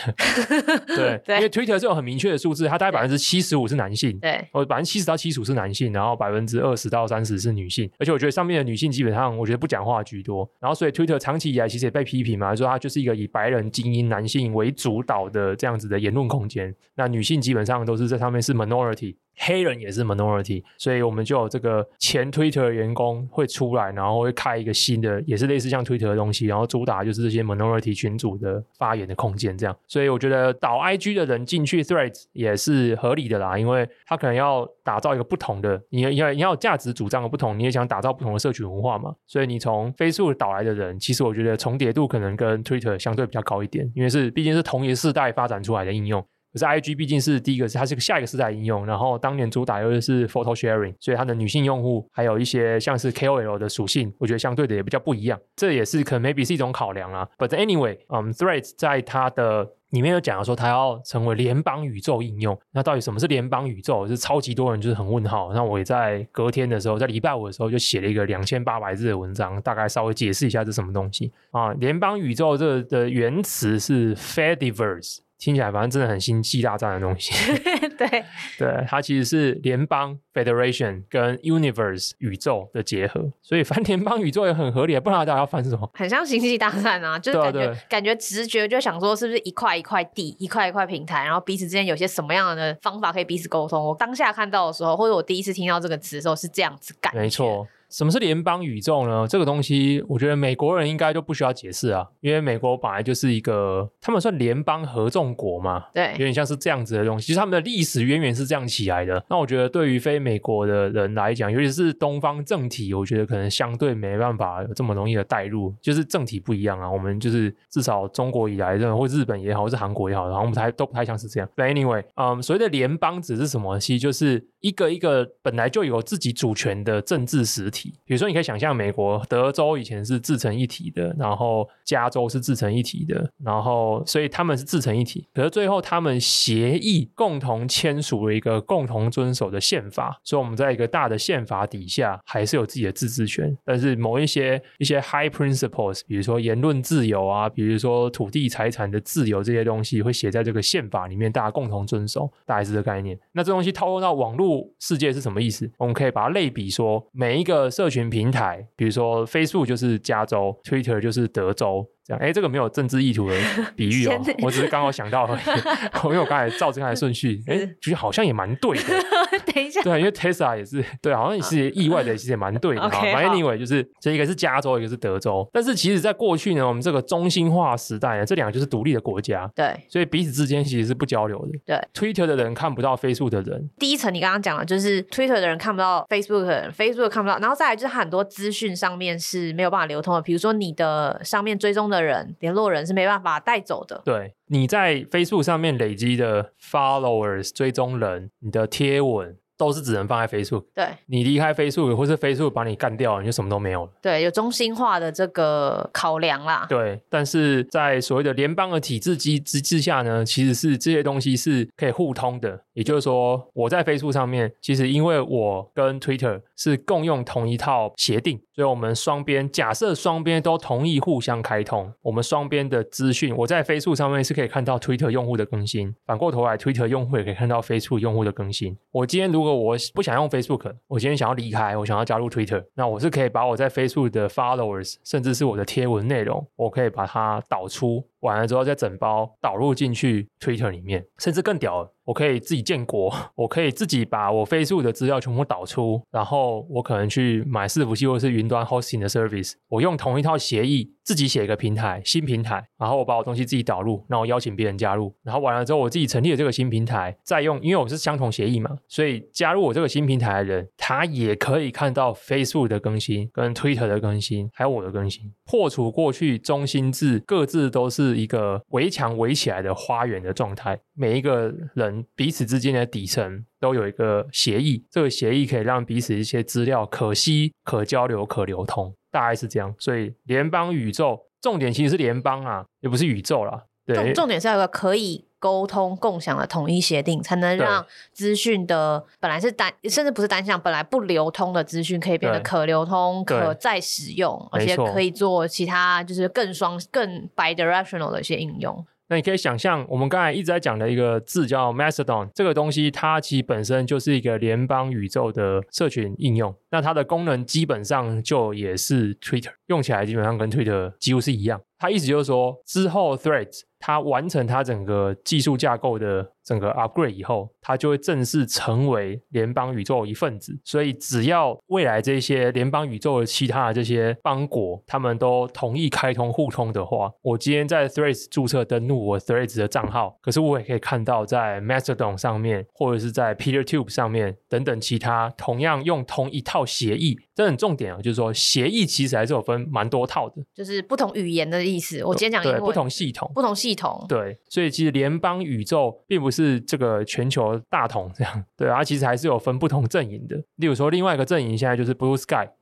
Speaker 1: 对，对，因为 Twitter 是有很明确的数字，它大概百分之七十五是男性，
Speaker 2: 对，
Speaker 1: 或百分之七十到七十五是男性，然后百分之二十到三十是女性。而且我觉得上面的女性基本上，我觉得不讲话居多。然后所以 Twitter 长期以来其实也被批评嘛，说它就是一个以白人精英男性为主导的这样子的言论空间。那女性基本上都是在上面是 minority。黑人也是 minority，所以我们就有这个前 Twitter 员工会出来，然后会开一个新的，也是类似像 Twitter 的东西，然后主打就是这些 minority 群组的发言的空间，这样。所以我觉得导 IG 的人进去 Threads 也是合理的啦，因为他可能要打造一个不同的，你要你要你要价值主张的不同，你也想打造不同的社群文化嘛。所以你从 Facebook 导来的人，其实我觉得重叠度可能跟 Twitter 相对比较高一点，因为是毕竟是同一世代发展出来的应用。可是 IG 毕竟是第一个，是它是个下一个时代应用，然后当年主打又是 photo sharing，所以它的女性用户还有一些像是 KOL 的属性，我觉得相对的也比较不一样，这也是可能 maybe 是一种考量啊。But anyway，嗯、um,，Threads 在它的里面有讲说，它要成为联邦宇宙应用。那到底什么是联邦宇宙？是超级多人就是很问号。那我也在隔天的时候，在礼拜五的时候就写了一个两千八百字的文章，大概稍微解释一下这是什么东西啊。联邦宇宙这的原词是 Fediverse。听起来反正真的很星际大战的东西，
Speaker 2: 对
Speaker 1: 对，它其实是联邦 Federation 跟 Universe 宇宙的结合，所以翻联邦宇宙也很合理，不然大家要翻什么？
Speaker 2: 很像星际大战啊，就是感
Speaker 1: 觉
Speaker 2: 感觉直觉就想说是不是一块一块地，一块一块平台，然后彼此之间有些什么样的方法可以彼此沟通？我当下看到的时候，或者我第一次听到这个词的时候是这样子感觉，
Speaker 1: 没错。什么是联邦宇宙呢？这个东西，我觉得美国人应该都不需要解释啊，因为美国本来就是一个，他们算联邦合众国嘛，
Speaker 2: 对，
Speaker 1: 有点像是这样子的东西。其实他们的历史渊源是这样起来的。那我觉得对于非美国的人来讲，尤其是东方政体，我觉得可能相对没办法有这么容易的带入，就是政体不一样啊。我们就是至少中国以来的，或日本也好，或是韩国也好，好像不太都不太像是这样。But anyway，嗯，所谓的联邦指的是什么？其实就是一个一个本来就有自己主权的政治实体，比如说你可以想。象美国德州以前是自成一体的，然后加州是自成一体的，然后所以他们是自成一体。可是最后他们协议共同签署了一个共同遵守的宪法，所以我们在一个大的宪法底下还是有自己的自治权。但是某一些一些 high principles，比如说言论自由啊，比如说土地财产的自由这些东西，会写在这个宪法里面，大家共同遵守，大概是这个概念。那这东西套用到网络世界是什么意思？我们可以把它类比说，每一个社群平台。比如说飞速就是加州，Twitter 就是德州。这样，哎，这个没有政治意图的比喻哦，我只是刚好想到而已，因为我刚才照这样的顺序，哎，觉得好像也蛮对的。
Speaker 2: 等一下，
Speaker 1: 对，因为 Tesla 也是，对，好像也是意外的，其实也蛮对的。哈，Anyway，就是这一个是加州，一个是德州，但是其实在过去呢，我们这个中心化时代呢，这两个就是独立的国家，
Speaker 2: 对，
Speaker 1: 所以彼此之间其实是不交流的。
Speaker 2: 对
Speaker 1: ，Twitter 的人看不到 Facebook 的人。
Speaker 2: 第一层你刚刚讲了，就是 Twitter 的人看不到 Facebook 的人，Facebook 看不到，然后再来就是很多资讯上面是没有办法流通的，比如说你的上面追踪的人联络人。人是没办法带走的。
Speaker 1: 对，你在 Facebook 上面累积的 followers 追踪人，你的贴文。都是只能放在 Facebook。
Speaker 2: 对，你
Speaker 1: 离开 Facebook 或是 Facebook 把你干掉，你就什么都没有了。
Speaker 2: 对，有中心化的这个考量啦。
Speaker 1: 对，但是在所谓的联邦的体制机制之下呢，其实是这些东西是可以互通的。也就是说，我在 Facebook 上面，其实因为我跟 Twitter 是共用同一套协定，所以我们双边假设双边都同意互相开通，我们双边的资讯，我在 Facebook 上面是可以看到 Twitter 用户的更新，反过头来 Twitter 用户也可以看到 Facebook 用户的更新。我今天如果我不想用 Facebook，我今天想要离开，我想要加入 Twitter，那我是可以把我在 Facebook 的 followers，甚至是我的贴文内容，我可以把它导出。完了之后再整包导入进去 Twitter 里面，甚至更屌，我可以自己建国，我可以自己把我 Facebook 的资料全部导出，然后我可能去买伺服器或者是云端 hosting 的 service，我用同一套协议自己写一个平台，新平台，然后我把我东西自己导入，然后邀请别人加入，然后完了之后我自己成立了这个新平台，再用，因为我是相同协议嘛，所以加入我这个新平台的人，他也可以看到 Facebook 的更新、跟 Twitter 的更新，还有我的更新，破除过去中心制各自都是。一个围墙围起来的花园的状态，每一个人彼此之间的底层都有一个协议，这个协议可以让彼此一些资料可吸、可交流、可流通，大概是这样。所以联邦宇宙重点其实是联邦啊，也不是宇宙啦。对，
Speaker 2: 重重点是要有个可以沟通共享的统一协定，才能让资讯的本来是单，甚至不是单向，本来不流通的资讯，可以变得可流通、可再使用，而且可以做其他就是更双、更 bidirectional 的一些应用。
Speaker 1: 那你可以想象，我们刚才一直在讲的一个字叫 Mastodon，这个东西它其实本身就是一个联邦宇宙的社群应用。那它的功能基本上就也是 Twitter，用起来基本上跟 Twitter 几乎是一样。它意思就是说，之后 Threads 它完成它整个技术架构的整个 upgrade 以后，它就会正式成为联邦宇宙一份子。所以，只要未来这些联邦宇宙的其他的这些邦国，他们都同意开通互通的话，我今天在 Threads 注册登录我 Threads 的账号，可是我也可以看到在 Mastodon 上面，或者是在 PeterTube 上面等等其他同样用同一套协议。这很重点啊，就是说协议其实还是有分蛮多套的，
Speaker 2: 就是不同语言的。意思。我今天讲英文，
Speaker 1: 对，不同系统，
Speaker 2: 不同系统，
Speaker 1: 对，所以其实联邦宇宙并不是这个全球大同这样，对，它其实还是有分不同阵营的。例如说，另外一个阵营现在就是 Blue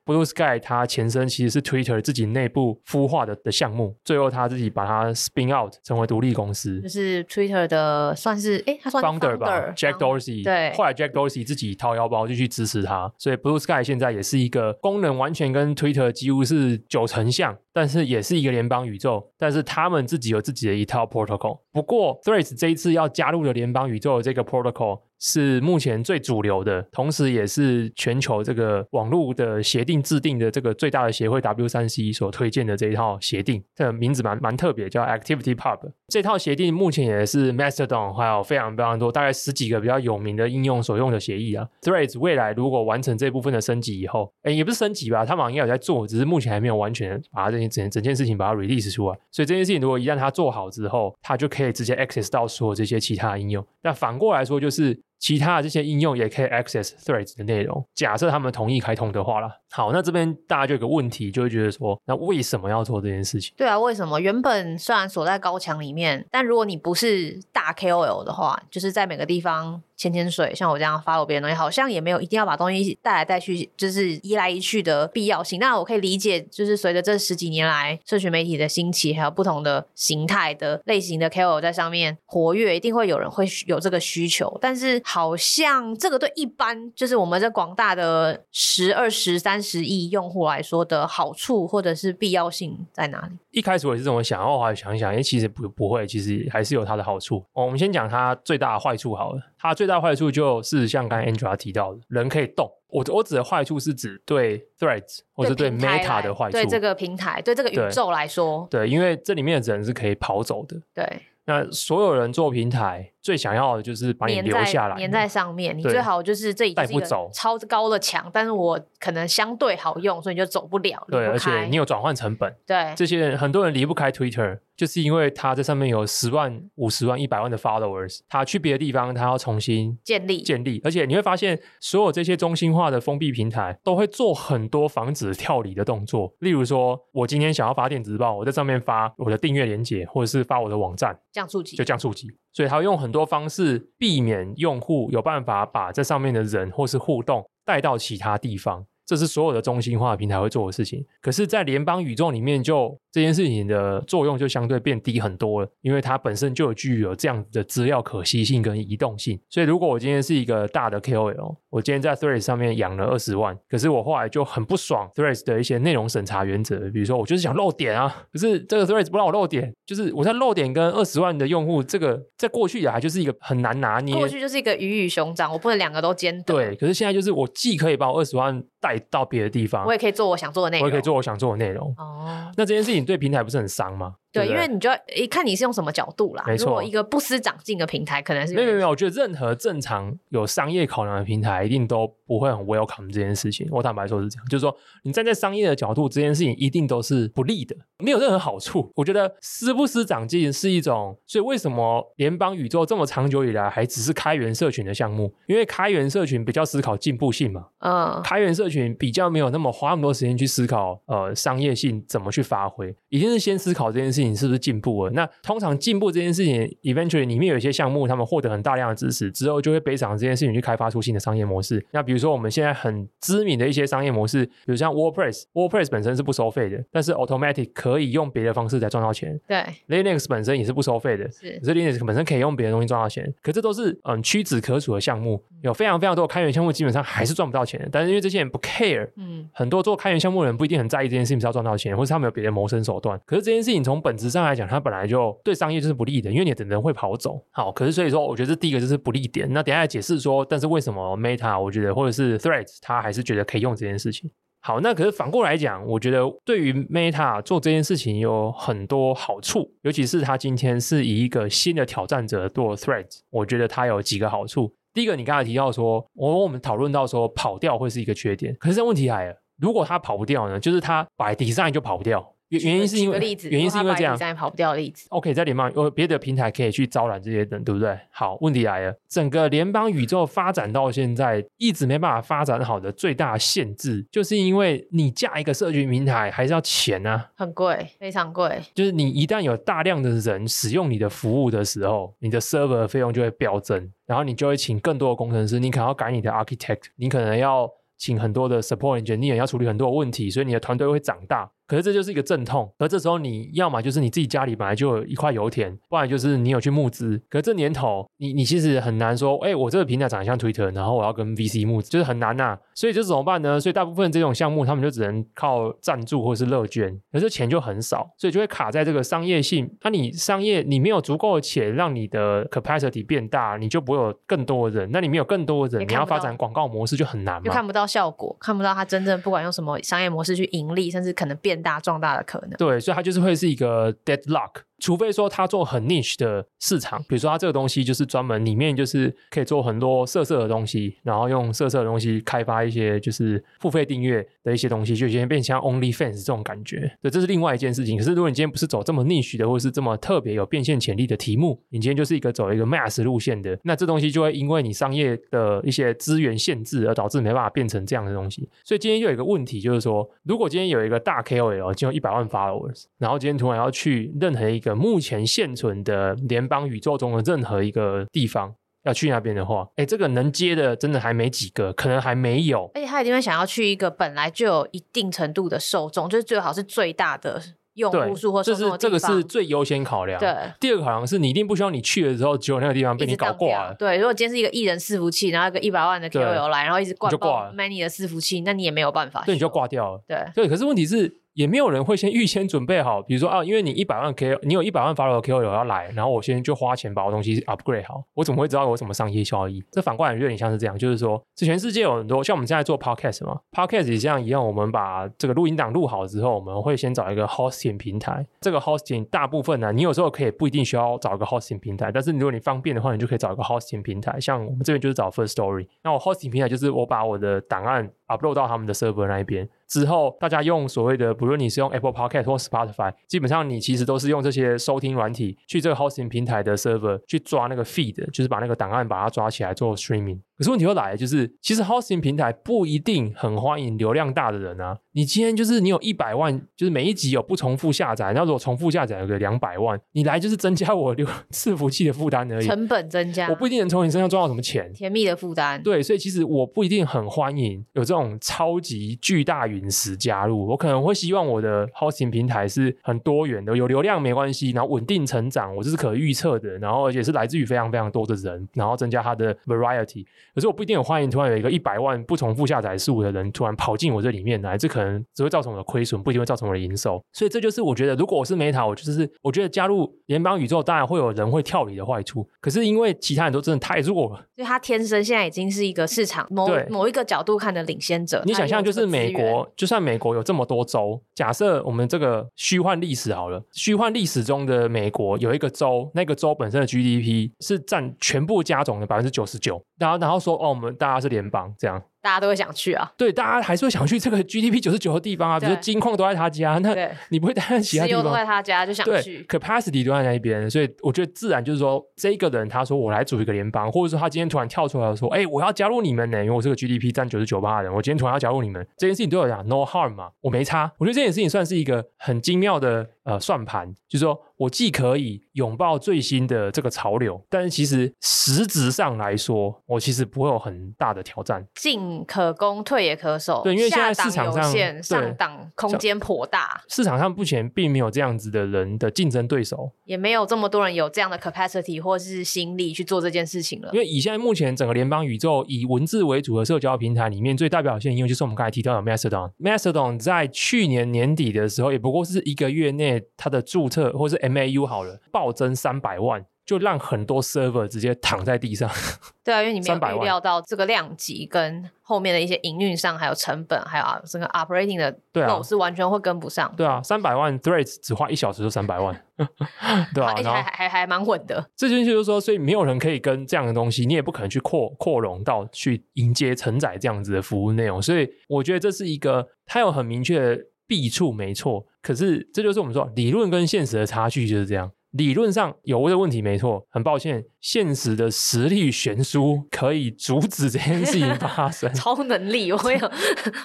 Speaker 1: Sky，Blue Sky 它前身其实是 Twitter 自己内部孵化的的项目，最后他自己把它 spin out 成为独立公司，
Speaker 2: 就是 Twitter 的算是哎，他算
Speaker 1: founder 吧，Jack Dorsey，
Speaker 2: 对，
Speaker 1: 后来 Jack Dorsey 自己掏腰包就去支持他，所以 Blue Sky 现在也是一个功能完全跟 Twitter 几乎是九成像，但是也是一个联邦宇宙，但是他们自己有自己的一套 protocol。不过 Threads 这一次要加入的联邦宇宙的这个 protocol。是目前最主流的，同时也是全球这个网络的协定制定的这个最大的协会 W3C 所推荐的这一套协定。这个名字蛮蛮特别，叫 ActivityPub。这套协定目前也是 Mastodon 还有非常非常多，大概十几个比较有名的应用所用的协议啊。Threads 未来如果完成这部分的升级以后，哎，也不是升级吧，他们应该有在做，只是目前还没有完全把这件整整件事情把它 release 出来。所以这件事情如果一旦它做好之后，它就可以直接 access 到所有这些其他应用。那反过来说就是。其他的这些应用也可以 access Threads 的内容，假设他们同意开通的话啦。好，那这边大家就有个问题，就会觉得说，那为什么要做这件事情？
Speaker 2: 对啊，为什么？原本虽然锁在高墙里面，但如果你不是大 KOL 的话，就是在每个地方。潜潜水，像我这样 follow 别人东西，好像也没有一定要把东西带来带去，就是移来移去的必要性。那我可以理解，就是随着这十几年来社群媒体的兴起，还有不同的形态的类型的 KOL 在上面活跃，一定会有人会有这个需求。但是好像这个对一般就是我们这广大的十、二十、三十亿用户来说的好处或者是必要性在哪里？
Speaker 1: 一开始我也是这么想，然后我还想一想，因为其实不不会，其实还是有它的好处。哦我们先讲它最大的坏处好了，它最大坏处就是像刚才 Angela 提到的，人可以动。我我指的坏处是指对 Threads 或者对 Meta 的坏处，
Speaker 2: 对这个平台，对这个宇宙来说，
Speaker 1: 对，对，因为这里面的人是可以跑走的。
Speaker 2: 对，
Speaker 1: 那所有人做平台最想要的就是把你留下来，
Speaker 2: 粘在上面。你最好就是这一带不走超高的墙，但是我可能相对好用，所以你就走不了。
Speaker 1: 对，而且你有转换成本。
Speaker 2: 对，
Speaker 1: 这些人很多人离不开 Twitter。就是因为他在上面有十万、五十万、一百万的 followers，他去别的地方，他要重新
Speaker 2: 建立、
Speaker 1: 建立，而且你会发现，所有这些中心化的封闭平台都会做很多防止跳离的动作。例如说，我今天想要发电子报，我在上面发我的订阅连接，或者是发我的网站，
Speaker 2: 降触及，
Speaker 1: 就降触及。所以他用很多方式避免用户有办法把这上面的人或是互动带到其他地方。这是所有的中心化平台会做的事情，可是，在联邦宇宙里面，就这件事情的作用就相对变低很多了，因为它本身就有具有这样子的资料可惜性跟移动性。所以，如果我今天是一个大的 KOL，我今天在 Threads 上面养了二十万，可是我后来就很不爽 Threads 的一些内容审查原则，比如说我就是想漏点啊，可是这个 Threads 不让我漏点，就是我在漏点跟二十万的用户，这个在过去也还就是一个很难拿捏，
Speaker 2: 过去就是一个鱼与熊掌，我不能两个都兼得。
Speaker 1: 对，可是现在就是我既可以把我二十万带到别的地方。
Speaker 2: 我也可以做我想做的内容，
Speaker 1: 我也可以做我想做的内容。哦，那这件事情对平台不是很伤吗？对，
Speaker 2: 因为你就要一看你是用什么角度啦。
Speaker 1: 没错，
Speaker 2: 如果一个不思长进的平台，可能是没
Speaker 1: 有没有没有。我觉得任何正常有商业考量的平台，一定都不会很 welcome 这件事情。我坦白说是这样，就是说你站在商业的角度，这件事情一定都是不利的，没有任何好处。我觉得思不思长进是一种，所以为什么联邦宇宙这么长久以来还只是开源社群的项目？因为开源社群比较思考进步性嘛。嗯，开源社群比较没有那么花那么多时间去思考呃商业性怎么去发挥，一定是先思考这件事情是不是进步了。那通常进步这件事情，eventually 里面有一些项目，他们获得很大量的支持之后，就会背上这件事情去开发出新的商业模式。那比如说我们现在很知名的一些商业模式，比如像 WordPress，WordPress 本身是不收费的，但是 Automattic 可以用别的方式来赚到钱。
Speaker 2: 对
Speaker 1: ，Linux 本身也是不收费的，是，可是 Linux 本身可以用别的东西赚到钱。可这都是嗯屈指可数的项目，有非常非常多的开源项目，基本上还是赚不到钱的。但是因为这些人不 care，嗯，很多做开源项目的人不一定很在意这件事情是要赚到钱，或是他们有别的谋生手段。可是这件事情从本本质上来讲，它本来就对商业就是不利的，因为你的人会跑走。好，可是所以说，我觉得这第一个就是不利点。那等下解释说，但是为什么 Meta 我觉得或者是 Threads 它还是觉得可以用这件事情。好，那可是反过来讲，我觉得对于 Meta 做这件事情有很多好处，尤其是它今天是以一个新的挑战者做 Threads，我觉得它有几个好处。第一个，你刚才提到说，我我们讨论到说跑掉会是一个缺点，可是这问题来了，如果它跑不掉呢？就是它 by design 就跑不掉。原因是因为
Speaker 2: 例子，
Speaker 1: 原因是因为
Speaker 2: 这样，跑不掉的例子。
Speaker 1: OK，在联邦有别的平台可以去招揽这些人，对不对？好，问题来了，整个联邦宇宙发展到现在一直没办法发展好的最大限制，就是因为你架一个社群平台还是要钱啊，
Speaker 2: 很贵，非常贵。
Speaker 1: 就是你一旦有大量的人使用你的服务的时候，你的 server 费用就会飙增，然后你就会请更多的工程师，你可能要改你的 architect，你可能要请很多的 support engineer，要处理很多问题，所以你的团队会长大。可是这就是一个阵痛，而这时候你要么就是你自己家里本来就有一块油田，不然就是你有去募资。可是这年头，你你其实很难说，哎，我这个平台长得像 Twitter，然后我要跟 VC 募资，就是很难呐、啊。所以这怎么办呢？所以大部分这种项目，他们就只能靠赞助或是乐捐，可是钱就很少，所以就会卡在这个商业性。那、啊、你商业你没有足够的钱让你的 capacity 变大，你就不会有更多的人。那你没有更多的人，你要发展广告模式就很难嘛，
Speaker 2: 就看不到效果，看不到它真正不管用什么商业模式去盈利，甚至可能变大壮大的可能。
Speaker 1: 对，所以它就是会是一个 deadlock。除非说它做很 niche 的市场，比如说它这个东西就是专门里面就是可以做很多色色的东西，然后用色色的东西开发一些就是付费订阅的一些东西，就今天变成像 OnlyFans 这种感觉。对，这是另外一件事情。可是如果你今天不是走这么 niche 的，或是这么特别有变现潜力的题目，你今天就是一个走一个 mass 路线的，那这东西就会因为你商业的一些资源限制而导致没办法变成这样的东西。所以今天又有一个问题，就是说，如果今天有一个大 KOL，就有一百万 followers，然后今天突然要去任何一个目前现存的联邦宇宙中的任何一个地方要去那边的话，哎，这个能接的真的还没几个，可能还没有。
Speaker 2: 而且他一定会想要去一个本来就有一定程度的受众，就是最好是最大的用户数或
Speaker 1: 是这个是最优先考量。
Speaker 2: 对，
Speaker 1: 第二个考量是你一定不希望你去的时候，只有那个地方被你搞挂了。
Speaker 2: 对，如果今天是一个艺人伺服器，然后一个一百万的 KOL 来，然后一直挂爆 many 的伺服器，那你也没有办法，
Speaker 1: 对，你就挂掉了。
Speaker 2: 对，
Speaker 1: 对，可是问题是。也没有人会先预先准备好，比如说啊，因为你一百万 K，你有一百万 follow KOL 要来，然后我先就花钱把我东西 upgrade 好，我怎么会知道我怎么商业效益？这反过来有点像是这样，就是说，这全世界有很多像我们现在做 podcast 嘛，podcast 也像一样，我们把这个录音档录好之后，我们会先找一个 hosting 平台，这个 hosting 大部分呢，你有时候可以不一定需要找一个 hosting 平台，但是如果你方便的话，你就可以找一个 hosting 平台，像我们这边就是找 Firstory，那我 hosting 平台就是我把我的档案 upload 到他们的 server 那一边。之后，大家用所谓的，不论你是用 Apple Podcast 或 Spotify，基本上你其实都是用这些收听软体去这个 hosting 平台的 server 去抓那个 feed，就是把那个档案把它抓起来做 streaming。可是问题又来了，就是其实 hosting 平台不一定很欢迎流量大的人啊。你今天就是你有一百万，就是每一集有不重复下载，那如果重复下载有个两百万，你来就是增加我流 伺服器的负担而已，
Speaker 2: 成本增加，
Speaker 1: 我不一定能从你身上赚到什么钱，
Speaker 2: 甜蜜的负担。
Speaker 1: 对，所以其实我不一定很欢迎有这种超级巨大陨石加入，我可能会希望我的 hosting 平台是很多元的，有流量没关系，然后稳定成长，我这是可预测的，然后而且是来自于非常非常多的人，然后增加它的 variety。可是我不一定有欢迎突然有一个一百万不重复下载数的人突然跑进我这里面来，这可能只会造成我的亏损，不一定会造成我的营收。所以这就是我觉得，如果我是 Meta，我就是我觉得加入联邦宇宙当然会有人会跳离的坏处。可是因为其他人都真的太弱了，
Speaker 2: 所以他天生现在已经是一个市场某某一个角度看的领先者。
Speaker 1: 你想象就是美国，就算美国有这么多州，假设我们这个虚幻历史好了，虚幻历史中的美国有一个州，那个州本身的 GDP 是占全部加总的百分之九十九，然后然后说哦，我们大家。是联邦这样，
Speaker 2: 大家都会想去啊。
Speaker 1: 对，大家还是会想去这个 GDP 九十九的地方啊。比如说金矿都在他家，那你不会担心其他
Speaker 2: 都在他家，就想去。
Speaker 1: 对，capacity 都在那一边，所以我觉得自然就是说，这个人他说我来组一个联邦，或者说他今天突然跳出来说，哎、欸，我要加入你们呢，因为我这个 GDP 占九十九八的人，我今天突然要加入你们，这件事情对我讲 no harm 嘛，我没差。我觉得这件事情算是一个很精妙的呃算盘，就是说。我既可以拥抱最新的这个潮流，但是其实实质上来说，我其实不会有很大的挑战。
Speaker 2: 进可攻，退也可守。
Speaker 1: 对，因为现在市场上
Speaker 2: 上档空间颇大，
Speaker 1: 市场上目前并没有这样子的人的竞争对手，
Speaker 2: 也没有这么多人有这样的 capacity 或是心力去做这件事情了。
Speaker 1: 因为以现在目前整个联邦宇宙以文字为主的社交平台里面，最代表性，因为就是我们刚才提到的 Mastodon。Mastodon 在去年年底的时候，也不过是一个月内它的注册或是 MAU 好了，暴增三百万，就让很多 server 直接躺在地上。
Speaker 2: 对啊，因为你没有预料到这个量级跟后面的一些营运上，还有成本，还有啊这个 operating 的 load 是完全会跟不上。
Speaker 1: 对啊，三百万 threads 只花一小时就三百万，对啊，
Speaker 2: 还还还蛮稳的。
Speaker 1: 这件事就是说，所以没有人可以跟这样的东西，你也不可能去扩扩容到去迎接承载这样子的服务内容。所以我觉得这是一个，它有很明确的。弊处没错，可是这就是我们说理论跟现实的差距就是这样。理论上有这个问题没错，很抱歉，现实的实力悬殊可以阻止这件事情发生。
Speaker 2: 超能力，我有，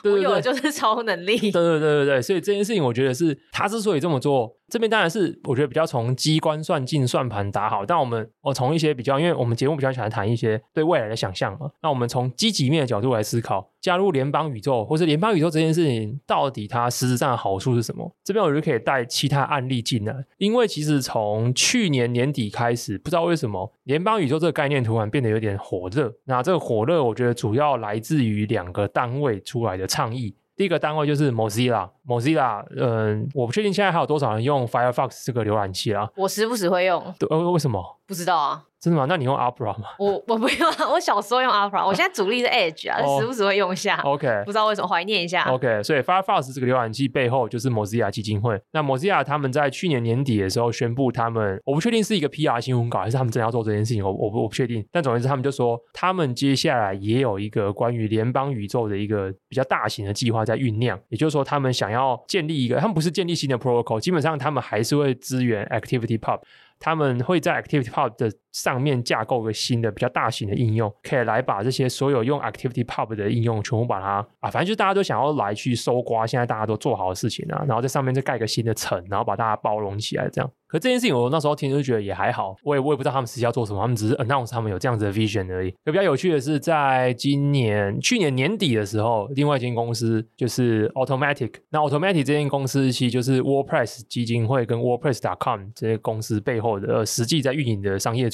Speaker 2: 我有的就是超能力。
Speaker 1: 对对对对对，所以这件事情我觉得是他之所以这么做。这边当然是我觉得比较从机关算尽算盘打好，但我们我从一些比较，因为我们节目比较喜欢谈一些对未来的想象嘛，那我们从积极面的角度来思考，加入联邦宇宙或是联邦宇宙这件事情到底它实质上的好处是什么？这边我就可以带其他案例进来，因为其实从去年年底开始，不知道为什么联邦宇宙这个概念突然变得有点火热，那这个火热我觉得主要来自于两个单位出来的倡议。第一个单位就是 Mozilla，Mozilla，嗯，我不确定现在还有多少人用 Firefox 这个浏览器啦。
Speaker 2: 我时不时会用。
Speaker 1: 对，呃，为什么？
Speaker 2: 不知道啊。
Speaker 1: 真的吗？那你用 Opera 吗？
Speaker 2: 我我不用啊，我小时候用 Opera，我现在主力是 Edge 啊，时不时会用一下。
Speaker 1: OK，
Speaker 2: 不知道为什么怀念一下。
Speaker 1: OK，所以 Firefox 这个浏览器背后就是 Mozilla 基金会。那 Mozilla 他们在去年年底的时候宣布，他们我不确定是一个 PR 新闻稿还是他们真的要做这件事情，我我我不确定。但总之他们就说，他们接下来也有一个关于联邦宇宙的一个比较大型的计划在酝酿。也就是说，他们想要建立一个，他们不是建立新的 protocol，基本上他们还是会支援 ActivityPub。他们会在 ActivityPub 的上面架构个新的比较大型的应用，可以来把这些所有用 ActivityPub 的应用全部把它啊，反正就大家都想要来去搜刮现在大家都做好的事情啊，然后在上面再盖个新的层，然后把大家包容起来这样。可这件事情，我那时候听就觉得也还好，我也我也不知道他们实际要做什么，他们只是 announce 他们有这样子的 vision 而已。可比较有趣的是，在今年去年年底的时候，另外一间公司就是 Automatic，。那 Automatic 这间公司其实就是 WordPress 基金会跟 WordPress.com 这些公司背后的实际在运营的商业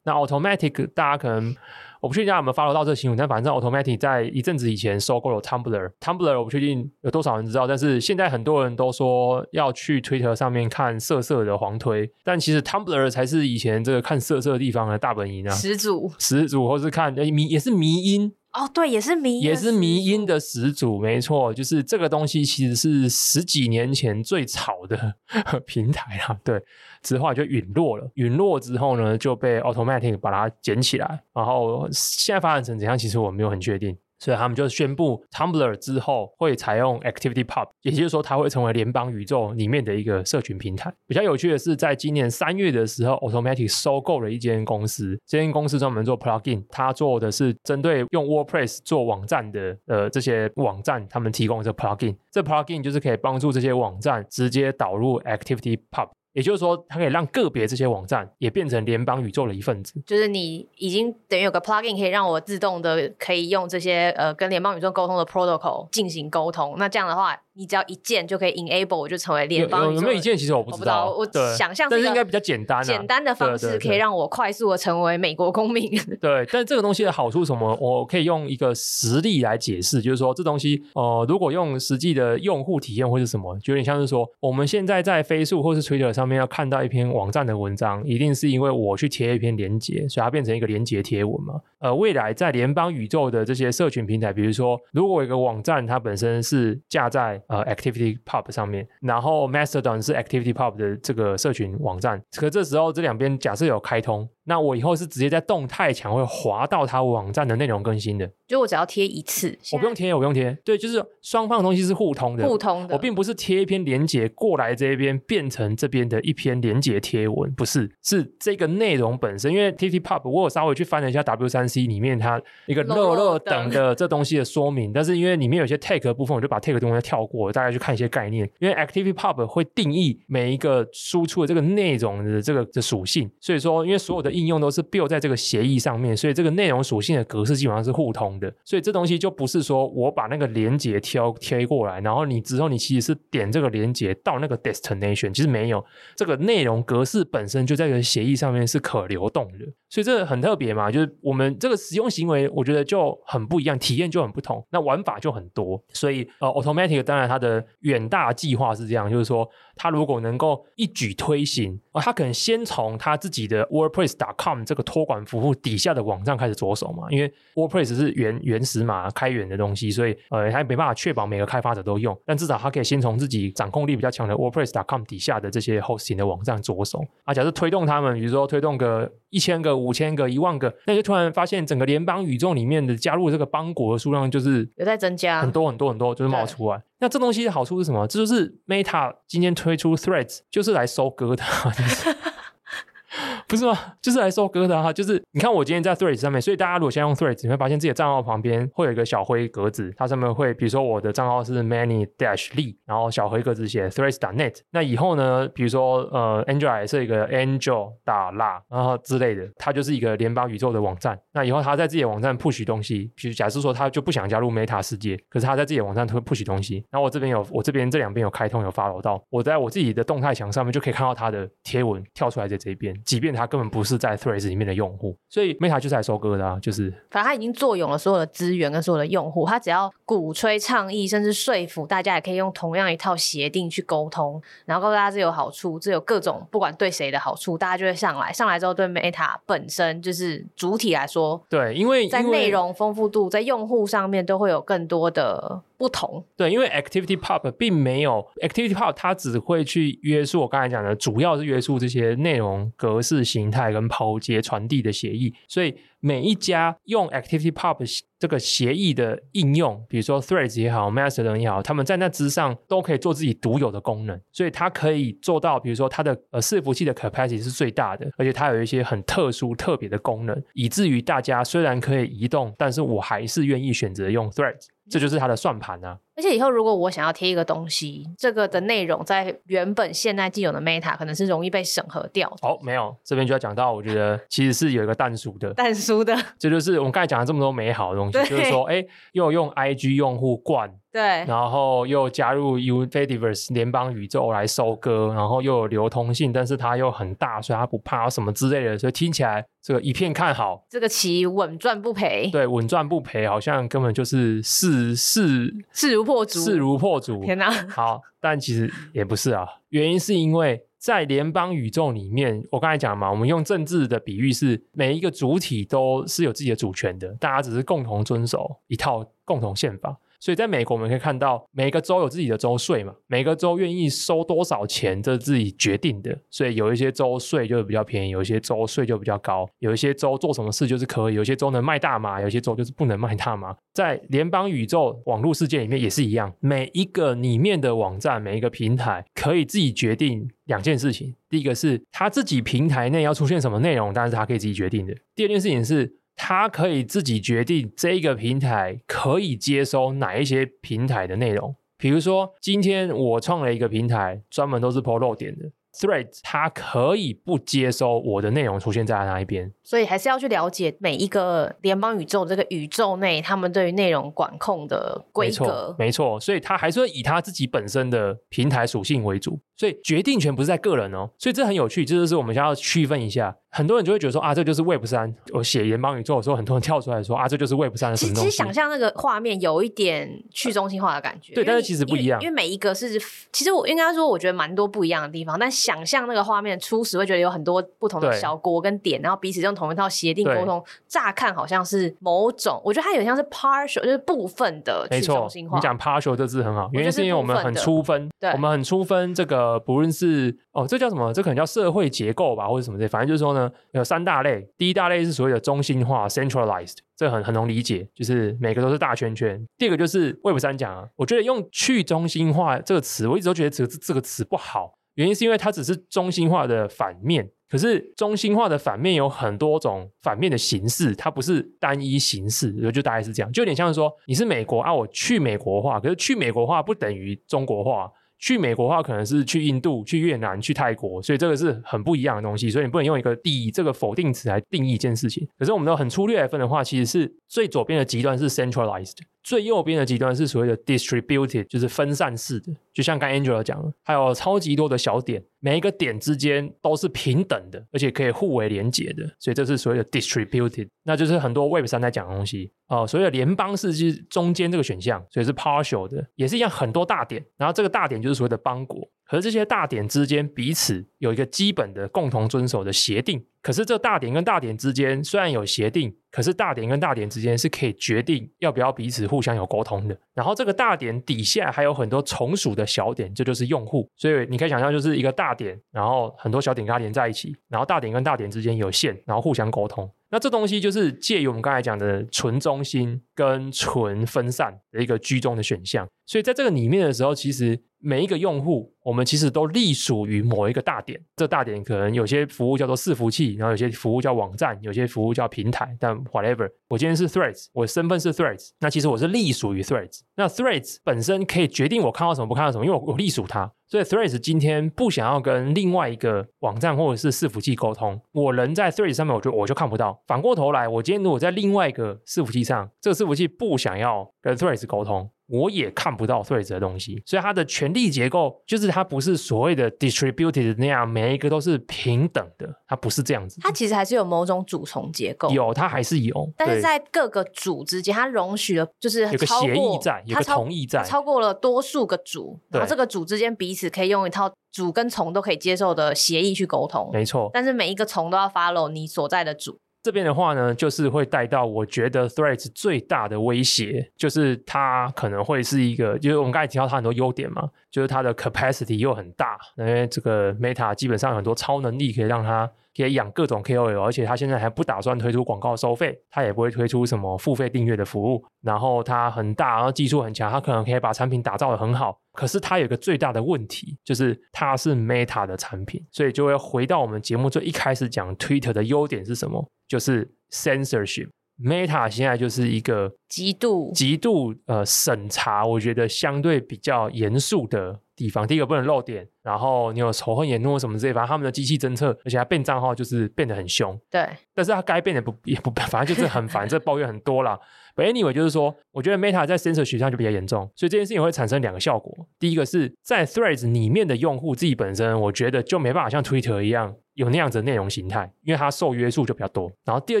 Speaker 1: 那 Automattic 大家可能。我不确定大家有没有 follow 到这个新闻，但反正 Automattic 在一阵子以前收购了 Tumblr。Tumblr 我不确定有多少人知道，但是现在很多人都说要去 Twitter 上面看色色的黄推，但其实 Tumblr 才是以前这个看色色的地方的大本营啊，
Speaker 2: 始祖，
Speaker 1: 始祖，或是看迷也是迷音。
Speaker 2: 哦，对，也是迷，
Speaker 1: 也是迷音的始祖，没错，就是这个东西其实是十几年前最炒的 平台啊，对，之后就陨落了，陨落之后呢，就被 Automatic 把它捡起来，然后现在发展成怎样，其实我没有很确定。所以他们就宣布，Tumblr 之后会采用 ActivityPub，也就是说，它会成为联邦宇宙里面的一个社群平台。比较有趣的是，在今年三月的时候 Automatic 收购了一间公司，这间公司专门做 Plugin，它做的是针对用 WordPress 做网站的呃这些网站，他们提供这 Plugin，这 Plugin 就是可以帮助这些网站直接导入 ActivityPub。也就是说，它可以让个别这些网站也变成联邦宇宙的一份子。
Speaker 2: 就是你已经等于有个 plugin 可以让我自动的可以用这些呃跟联邦宇宙沟通的 protocol 进行沟通。那这样的话。你只要一键就可以 enable，我就成为联邦。
Speaker 1: 有没有一键？其实我不知道。
Speaker 2: 我，想象，
Speaker 1: 但是应该比较简单。
Speaker 2: 简单的方式可以让我快速的成为美国公民。
Speaker 1: 对，但这个东西的好处是什么？我可以用一个实例来解释，就是说这东西，呃，如果用实际的用户体验会是什么？就有点像是说，我们现在在 Facebook 或是 Twitter 上面要看到一篇网站的文章，一定是因为我去贴一篇连接，所以它变成一个连接贴文嘛。呃，未来在联邦宇宙的这些社群平台，比如说，如果有一个网站它本身是架在呃 Activity Pub 上面，然后 Mastodon 是 Activity Pub 的这个社群网站，可这时候这两边假设有开通。那我以后是直接在动态墙会滑到它网站的内容更新的，
Speaker 2: 就我只要贴一次，
Speaker 1: 我不用贴，我不用贴，对，就是双方的东西是互通的，
Speaker 2: 互通的。
Speaker 1: 我并不是贴一篇连接过来这边变成这边的一篇连接贴文，不是，是这个内容本身。因为 ActivityPub 我有稍微去翻了一下 W3C 里面它一个乐乐等的这东西的说明，但是因为里面有些 tag 的部分，我就把 tag 的东西跳我，大概去看一些概念。因为 ActivityPub 会定义每一个输出的这个内容的这个的属性，所以说因为所有的应用都是 build 在这个协议上面，所以这个内容属性的格式基本上是互通的，所以这东西就不是说我把那个连接挑贴过来，然后你之后你其实是点这个连接到那个 destination，其实没有，这个内容格式本身就在这个协议上面是可流动的，所以这个很特别嘛，就是我们这个使用行为，我觉得就很不一样，体验就很不同，那玩法就很多，所以呃，Automatic 当然它的远大计划是这样，就是说。他如果能够一举推行，啊，他可能先从他自己的 WordPress.com 这个托管服务底下的网站开始着手嘛，因为 WordPress 是原原始码开源的东西，所以呃，他没办法确保每个开发者都用，但至少他可以先从自己掌控力比较强的 WordPress.com 底下的这些 hosting 的网站着手啊。假设推动他们，比如说推动个一千个、五千个、一万个，那就突然发现整个联邦宇宙里面的加入这个邦国的数量就是
Speaker 2: 有在增加，
Speaker 1: 很多很多很多，就是冒出来。那这东西的好处是什么？这就是 Meta 今天推出 Threads 就是来收割的。不是吗？就是来收割的哈，就是你看我今天在 Threads 上面，所以大家如果先用 Threads，你会发现自己的账号旁边会有一个小灰格子，它上面会，比如说我的账号是 Many Dash Lee，然后小灰格子写 Threads.net。那以后呢，比如说呃，Angel 是一个 Angel 打啦，然后之类的，它就是一个联邦宇宙的网站。那以后他在自己的网站 push 东西，比如假设说他就不想加入 Meta 世界，可是他在自己的网站会 push 东西，然后我这边有我这边这两边有开通有 follow 到，我在我自己的动态墙上面就可以看到他的贴文跳出来在这边，即便他根本不是在 Threads 里面的用户，所以 Meta 就是来收割的啊，就是
Speaker 2: 反正他已经坐拥了所有的资源跟所有的用户，他只要鼓吹倡议，甚至说服大家，也可以用同样一套协定去沟通，然后告诉大家这有好处，这有各种不管对谁的好处，大家就会上来，上来之后对 Meta 本身就是主体来说，
Speaker 1: 对，因为
Speaker 2: 在内容丰富度，在用户上面都会有更多的。不同。
Speaker 1: 对，因为 Activity Pub 并没有 Activity Pub，它只会去约束我刚才讲的，主要是约束这些内容格式、形态跟抛接传递的协议，所以。每一家用 Activity Pub 这个协议的应用，比如说 Threads 也好，Master 也好，他们在那之上都可以做自己独有的功能，所以它可以做到，比如说它的呃伺服器的 capacity 是最大的，而且它有一些很特殊特别的功能，以至于大家虽然可以移动，但是我还是愿意选择用 Threads，这就是它的算盘啊。
Speaker 2: 而且以后如果我想要贴一个东西，这个的内容在原本现在既有的 Meta 可能是容易被审核掉的。
Speaker 1: 哦，没有，这边就要讲到，我觉得其实是有一个但书的。
Speaker 2: 但书的，
Speaker 1: 这就是我们刚才讲了这么多美好的东西，就是说，哎，又用 IG 用户灌。
Speaker 2: 对，
Speaker 1: 然后又加入 Universe 联邦宇宙来收割，然后又有流通性，但是它又很大，所以它不怕什么之类的，所以听起来这个一片看好。
Speaker 2: 这个棋稳赚不赔。
Speaker 1: 对，稳赚不赔，好像根本就是势势
Speaker 2: 势如破竹，
Speaker 1: 势如破竹。
Speaker 2: 天哪！
Speaker 1: 好，但其实也不是啊，原因是因为在联邦宇宙里面，我刚才讲嘛，我们用政治的比喻是每一个主体都是有自己的主权的，大家只是共同遵守一套共同宪法。所以，在美国，我们可以看到每个州有自己的州税嘛，每个州愿意收多少钱，这是自己决定的。所以，有一些州税就比较便宜，有一些州税就比较高，有一些州做什么事就是可以，有些州能卖大麻，有些州就是不能卖大麻。在联邦宇宙网络世界里面也是一样，每一个里面的网站，每一个平台可以自己决定两件事情：第一个是他自己平台内要出现什么内容，但是他可以自己决定的；第二件事情是。他可以自己决定这个平台可以接收哪一些平台的内容。比如说，今天我创了一个平台，专门都是 po 漏点的。Threads 它可以不接收我的内容出现在那一边，
Speaker 2: 所以还是要去了解每一个联邦宇宙这个宇宙内他们对于内容管控的规格。
Speaker 1: 没错，没错，所以他还是会以他自己本身的平台属性为主，所以决定权不是在个人哦。所以这很有趣，这就是我们想要区分一下，很多人就会觉得说啊，这就是 Web 三。我写研帮宇宙的时候，很多人跳出来说啊，这就是 Web 三的什么东西。
Speaker 2: 其实想象那个画面有一点去中心化的感觉，
Speaker 1: 对，但是其实不一样，
Speaker 2: 因为，因为每一个是，其实我应该说，我觉得蛮多不一样的地方，但。想象那个画面，初始会觉得有很多不同的小国跟点，然后彼此用同一套协定沟通。乍看好像是某种，我觉得它有点像是 partial，就是部分的去中心化。
Speaker 1: 你讲 partial 这字很好，原因是因为我们很粗分，对我们很粗分这个不论是哦，这叫什么？这可能叫社会结构吧，或者什么的。反正就是说呢，有三大类。第一大类是所谓的中心化 （centralized），这很很容易理解，就是每个都是大圈圈。第二个就是 Web 三讲啊，我觉得用去中心化这个词，我一直都觉得这个这个词不好。原因是因为它只是中心化的反面，可是中心化的反面有很多种反面的形式，它不是单一形式，就大概是这样，就有点像是说你是美国啊，我去美国化，可是去美国化不等于中国化。去美国的话可能是去印度、去越南、去泰国，所以这个是很不一样的东西，所以你不能用一个以这个否定词来定义一件事情。可是我们都很粗略来分的话，其实是最左边的极端是 centralized，最右边的极端是所谓的 distributed，就是分散式的。就像刚 Angela 讲的，还有超级多的小点，每一个点之间都是平等的，而且可以互为连结的，所以这是所谓的 distributed。那就是很多 Web 三在讲的东西哦、所谓的联邦式就是中间这个选项，所以是 partial 的，也是一样很多大点，然后这个大点就是所谓的邦国。和这些大点之间彼此有一个基本的共同遵守的协定。可是这大点跟大点之间虽然有协定，可是大点跟大点之间是可以决定要不要彼此互相有沟通的。然后这个大点底下还有很多从属的小点，这就是用户。所以你可以想象，就是一个大点，然后很多小点跟它连在一起，然后大点跟大点之间有线，然后互相沟通。那这东西就是介于我们刚才讲的纯中心跟纯分散的一个居中的选项。所以在这个里面的时候，其实每一个用户，我们其实都隶属于某一个大点。这大点可能有些服务叫做伺服器，然后有些服务叫网站，有些服务叫平台。但 whatever，我今天是 Threads，我的身份是 Threads，那其实我是隶属于 Threads。那 Threads 本身可以决定我看到什么，不看到什么，因为我我隶属它。所以 Threads 今天不想要跟另外一个网站或者是伺服器沟通，我人在 Threads 上面，我就我就看不到。反过头来，我今天如果在另外一个伺服器上，这个伺服器不想要跟 Threads 沟通。我也看不到 Threads 的东西，所以它的权力结构就是它不是所谓的 distributed 那样，每一个都是平等的，它不是这样子。
Speaker 2: 它其实还是有某种主从结构，
Speaker 1: 有它还是有，
Speaker 2: 但是在各个组之间，它容许了就是
Speaker 1: 有个协议在，有个同意在，
Speaker 2: 超过了多数个组，然后这个组之间彼此可以用一套主跟从都可以接受的协议去沟通，
Speaker 1: 没错。
Speaker 2: 但是每一个从都要 follow 你所在的组。
Speaker 1: 这边的话呢，就是会带到我觉得 Threads 最大的威胁，就是它可能会是一个，就是我们刚才提到它很多优点嘛，就是它的 capacity 又很大，因为这个 Meta 基本上有很多超能力可以让它。可以养各种 KOL，而且他现在还不打算推出广告收费，他也不会推出什么付费订阅的服务。然后他很大，然后技术很强，他可能可以把产品打造的很好。可是他有一个最大的问题，就是他是 Meta 的产品，所以就会回到我们节目最一开始讲 Twitter 的优点是什么，就是 censorship。Meta 现在就是一个极度极度呃审查，我觉得相对比较严肃的。地方第一个不能漏点，然后你有仇恨言论什么之类，反正他们的机器侦测，而且他变账号就是变得很凶。
Speaker 2: 对，但
Speaker 1: 是他该变的不也不，反正就是很烦，这抱怨很多啦。But anyway，就是说，我觉得 Meta 在 censorship 上就比较严重，所以这件事情会产生两个效果。第一个是在 Threads 里面的用户自己本身，我觉得就没办法像 Twitter 一样有那样子的内容形态，因为它受约束就比较多。然后第二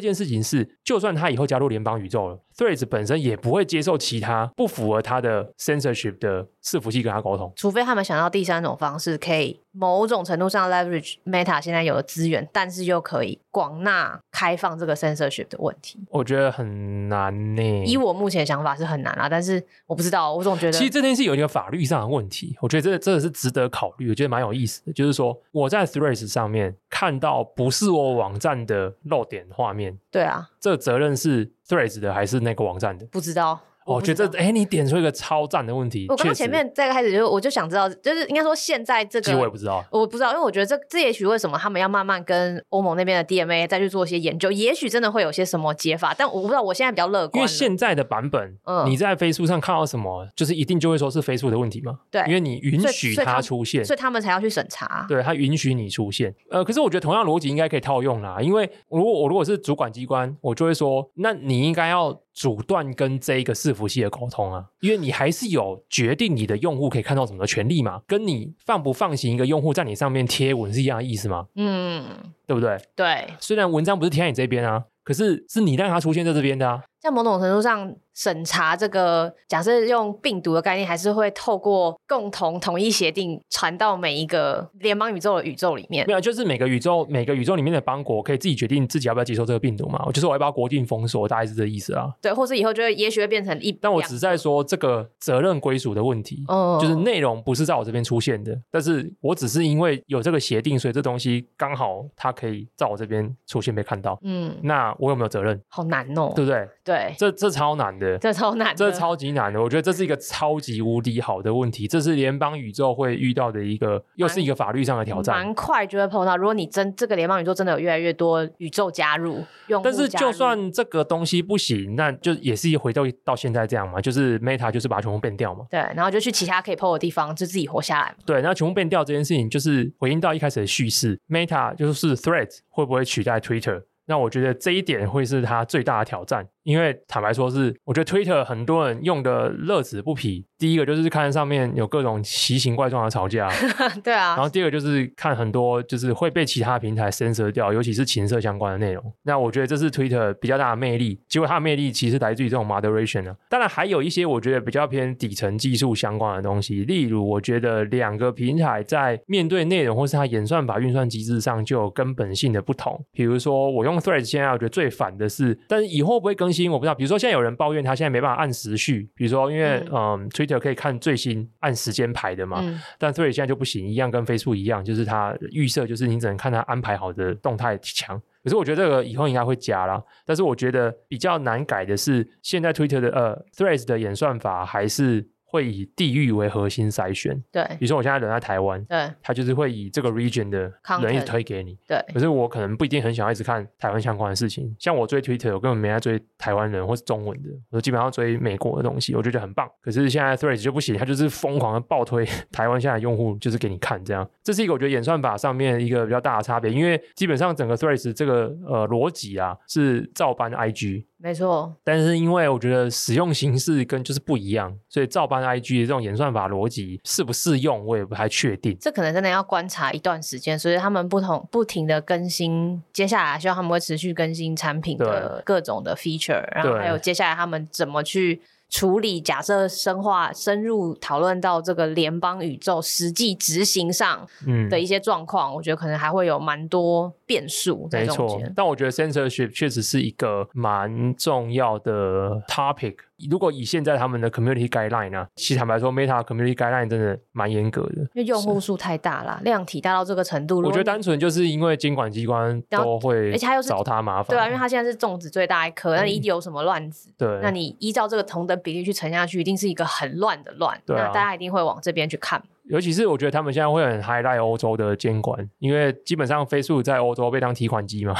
Speaker 1: 件事情是，就算他以后加入联邦宇宙了，Threads 本身也不会接受其他不符合他的 censorship 的伺服器跟他沟通，
Speaker 2: 除非他们想到第三种方式，可以某种程度上 leverage Meta 现在有的资源，但是又可以广纳开放这个 censorship 的问题。
Speaker 1: 我觉得很难呢。
Speaker 2: 以我目前的想法是很难啊，但是我不知道，我总觉得
Speaker 1: 其实这件事有一个法律上的问题，我觉得这真的是值得考虑，我觉得蛮有意思的。就是说我在 Threads 上面看到不是我网站的漏点画面，
Speaker 2: 对啊，
Speaker 1: 这责任是 Threads 的还是那个网站的？
Speaker 2: 不知道。
Speaker 1: 我觉得，哎，你点出一个超赞的问题。
Speaker 2: 我刚刚前面在开始就我就想知道，就是应该说现在这个，
Speaker 1: 其实我也不知道，
Speaker 2: 我不知道，因为我觉得这这也许为什么他们要慢慢跟欧盟那边的 DMA 再去做一些研究，也许真的会有些什么解法，但我不知道。我现在比较乐观，
Speaker 1: 因为现在的版本，嗯，你在 Facebook 上看到什么，就是一定就会说是 Facebook 的问题嘛？
Speaker 2: 对，
Speaker 1: 因为你允许它出现，
Speaker 2: 所以他们才要去审查。
Speaker 1: 对，他允许你出现。呃，可是我觉得同样逻辑应该可以套用啦，因为如果我如果是主管机关，我就会说，那你应该要。阻断跟这一个伺服器的沟通啊，因为你还是有决定你的用户可以看到什么的权利嘛，跟你放不放行一个用户在你上面贴文是一样的意思吗？嗯，对不对？
Speaker 2: 对，虽
Speaker 1: 然文章不是贴在你这边啊，可是是你让它出现在这边的啊。
Speaker 2: 在某种程度上。审查这个，假设用病毒的概念，还是会透过共同统一协定传到每一个联邦宇宙的宇宙里面。
Speaker 1: 没有，就是每个宇宙每个宇宙里面的邦国可以自己决定自己要不要接受这个病毒嘛？就是我要不要国境封锁，大概是这个意思啊。
Speaker 2: 对，或是以后就会也许会变成一。
Speaker 1: 但我只是在说这个责任归属的问题，哦，就是内容不是在我这边出现的，但是我只是因为有这个协定，所以这东西刚好它可以在我这边出现被看到。嗯，那我有没有责任？
Speaker 2: 好难哦，
Speaker 1: 对不对？
Speaker 2: 对，
Speaker 1: 这这超难的，
Speaker 2: 这超难这。
Speaker 1: 超级难的，我觉得这是一个超级无敌好的问题，这是联邦宇宙会遇到的一个，又是一个法律上的挑战。
Speaker 2: 蛮快就会碰到，如果你真这个联邦宇宙真的有越来越多宇宙加入，用
Speaker 1: 但是就算这个东西不行，那就也是一回到到现在这样嘛，就是 Meta 就是把它全部变掉嘛。
Speaker 2: 对，然后就去其他可以 PO 的地方，就自己活下来。
Speaker 1: 对，然后全部变掉这件事情，就是回应到一开始的叙事，Meta 就是 Threads 会不会取代 Twitter？那我觉得这一点会是它最大的挑战。因为坦白说是，我觉得 Twitter 很多人用的乐此不疲。第一个就是看上面有各种奇形怪状的吵架，
Speaker 2: 对啊。
Speaker 1: 然后第二个就是看很多就是会被其他平台 censor 掉，尤其是情色相关的内容。那我觉得这是 Twitter 比较大的魅力。结果它的魅力其实来自于这种 moderation 啊。当然还有一些我觉得比较偏底层技术相关的东西，例如我觉得两个平台在面对内容或是它演算法运算机制上就有根本性的不同。比如说我用 Threads 现在我觉得最烦的是，但是以后会不会更新我不知道。比如说现在有人抱怨他现在没办法按时序，比如说因为嗯 Twitter 可以看最新按时间排的嘛，嗯、但 Threads 现在就不行，一样跟 Facebook 一样，就是它预设就是你只能看它安排好的动态墙。可是我觉得这个以后应该会加啦，但是我觉得比较难改的是，现在 Twitter 的呃 Threads 的演算法还是。会以地域为核心筛选，
Speaker 2: 对，
Speaker 1: 比如说我现在人在台湾，
Speaker 2: 对，
Speaker 1: 他就是会以这个 region 的人一直推给你，
Speaker 2: 对。
Speaker 1: 可是我可能不一定很想要一直看台湾相关的事情，像我追 Twitter，我根本没在追台湾人或是中文的，我基本上追美国的东西，我觉得很棒。可是现在 Threads 就不行，它就是疯狂的爆推 台湾现在的用户，就是给你看这样。这是一个我觉得演算法上面一个比较大的差别，因为基本上整个 Threads 这个呃逻辑啊是照搬 IG。
Speaker 2: 没错，
Speaker 1: 但是因为我觉得使用形式跟就是不一样，所以照搬 IG 的这种演算法逻辑适不适用，我也不太确定。
Speaker 2: 这可能真的要观察一段时间，所以他们不同不停的更新，接下来希望他们会持续更新产品的各种的 feature，然后还有接下来他们怎么去。处理假设深化深入讨论到这个联邦宇宙实际执行上的一些状况，嗯、我觉得可能还会有蛮多变数在中间。
Speaker 1: 没错，但我觉得 censorship 确实是一个蛮重要的 topic。如果以现在他们的 community guideline 呢、啊，其实坦白说，Meta community guideline 真的蛮严格的，
Speaker 2: 因为用户数太大了，量体大到这个程度。
Speaker 1: 我觉得单纯就是因为监管机关都会，而且他又是找他麻烦，
Speaker 2: 对啊，因为他现在是种子最大一颗，那你一定有什么乱子，
Speaker 1: 对，
Speaker 2: 那你依照这个同等比例去乘下去，一定是一个很乱的乱，对啊、那大家一定会往这边去看。
Speaker 1: 尤其是我觉得他们现在会很 highlight 欧洲的监管，因为基本上 Facebook 在欧洲被当提款机嘛，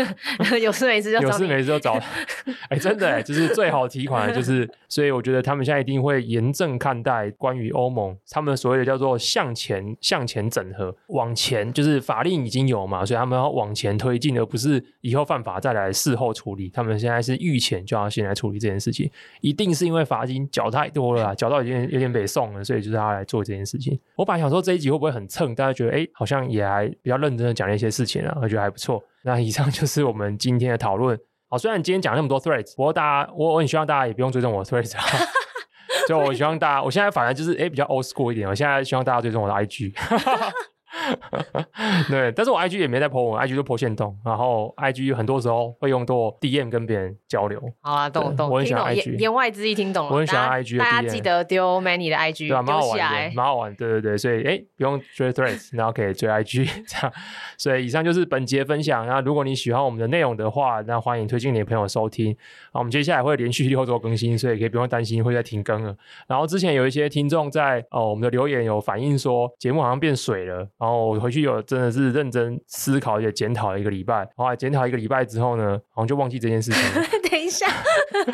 Speaker 2: 有事没事就，
Speaker 1: 有事没事就找，哎、欸，真的哎，就是最好提款的 就是，所以我觉得他们现在一定会严正看待关于欧盟他们所谓的叫做向前向前整合，往前就是法令已经有嘛，所以他们要往前推进，而不是以后犯法再来事后处理。他们现在是预前就要先来处理这件事情，一定是因为罚金缴太多了，缴到已经有点被送了，所以就是他来做这件事情。我本来想说这一集会不会很蹭，大家觉得哎，好像也还比较认真的讲了一些事情啊，我觉得还不错。那以上就是 我们今天的讨论。好，虽然今天讲那么多 threads，不过大家我我很希望大家也不用追踪我的 threads 啊。就我希望大家，我现在反而就是哎比较 old school 一点，我现在希望大家追踪我的 IG。对，但是我 IG 也没在 po 文，IG 就 po 限动，然后 IG 很多时候会用多 DM 跟别人交流。
Speaker 2: 好啊，懂懂，
Speaker 1: 我很喜欢 IG，
Speaker 2: 言外之意听懂了。
Speaker 1: 我很喜欢 IG
Speaker 2: 大家记得丢 Manny 的 IG，
Speaker 1: 对啊，蛮好玩的，蛮好玩，对对对，所以哎，不用追 Threads，然后可以追 IG 这样。所以以上就是本节分享。那如果你喜欢我们的内容的话，那欢迎推荐你的朋友收听。啊，我们接下来会连续六周更新，所以可以不用担心会再停更了。然后之前有一些听众在哦我们的留言有反映说节目好像变水了，然后我回去有真的是认真思考也检讨了一个礼拜，后来检讨一个礼拜之后呢，好像就忘记这件事情了。
Speaker 2: 等一下，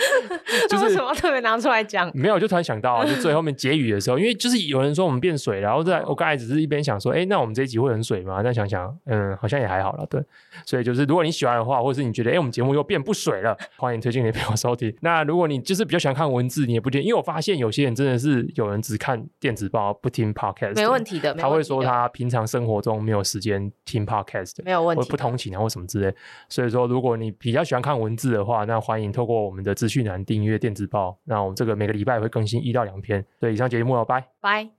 Speaker 2: 就是什么特别拿出来讲？
Speaker 1: 没有，就突然想到啊，就最后面结语的时候，因为就是有人说我们变水，然后在我刚才只是一边想说，哎，那我们这一集会很水吗？但想想，嗯，好像也还好了，对。所以就是如果你喜欢的话，或者是你觉得，哎，我们节目又变不水了，欢迎推荐给朋友收听。那如果你就是比较喜欢看文字，你也不听，因为我发现有些人真的是有人只看电子报不听 podcast，
Speaker 2: 没问题的，
Speaker 1: 他会说他平常生活中没有时间听 podcast，
Speaker 2: 没有问题，
Speaker 1: 或不通勤啊或什么之类。所以说，如果你比较喜欢看文字的话，那欢迎透过我们的资讯栏订阅电子报。那我们这个每个礼拜会更新一到两篇。所以以上节目了，拜
Speaker 2: 拜。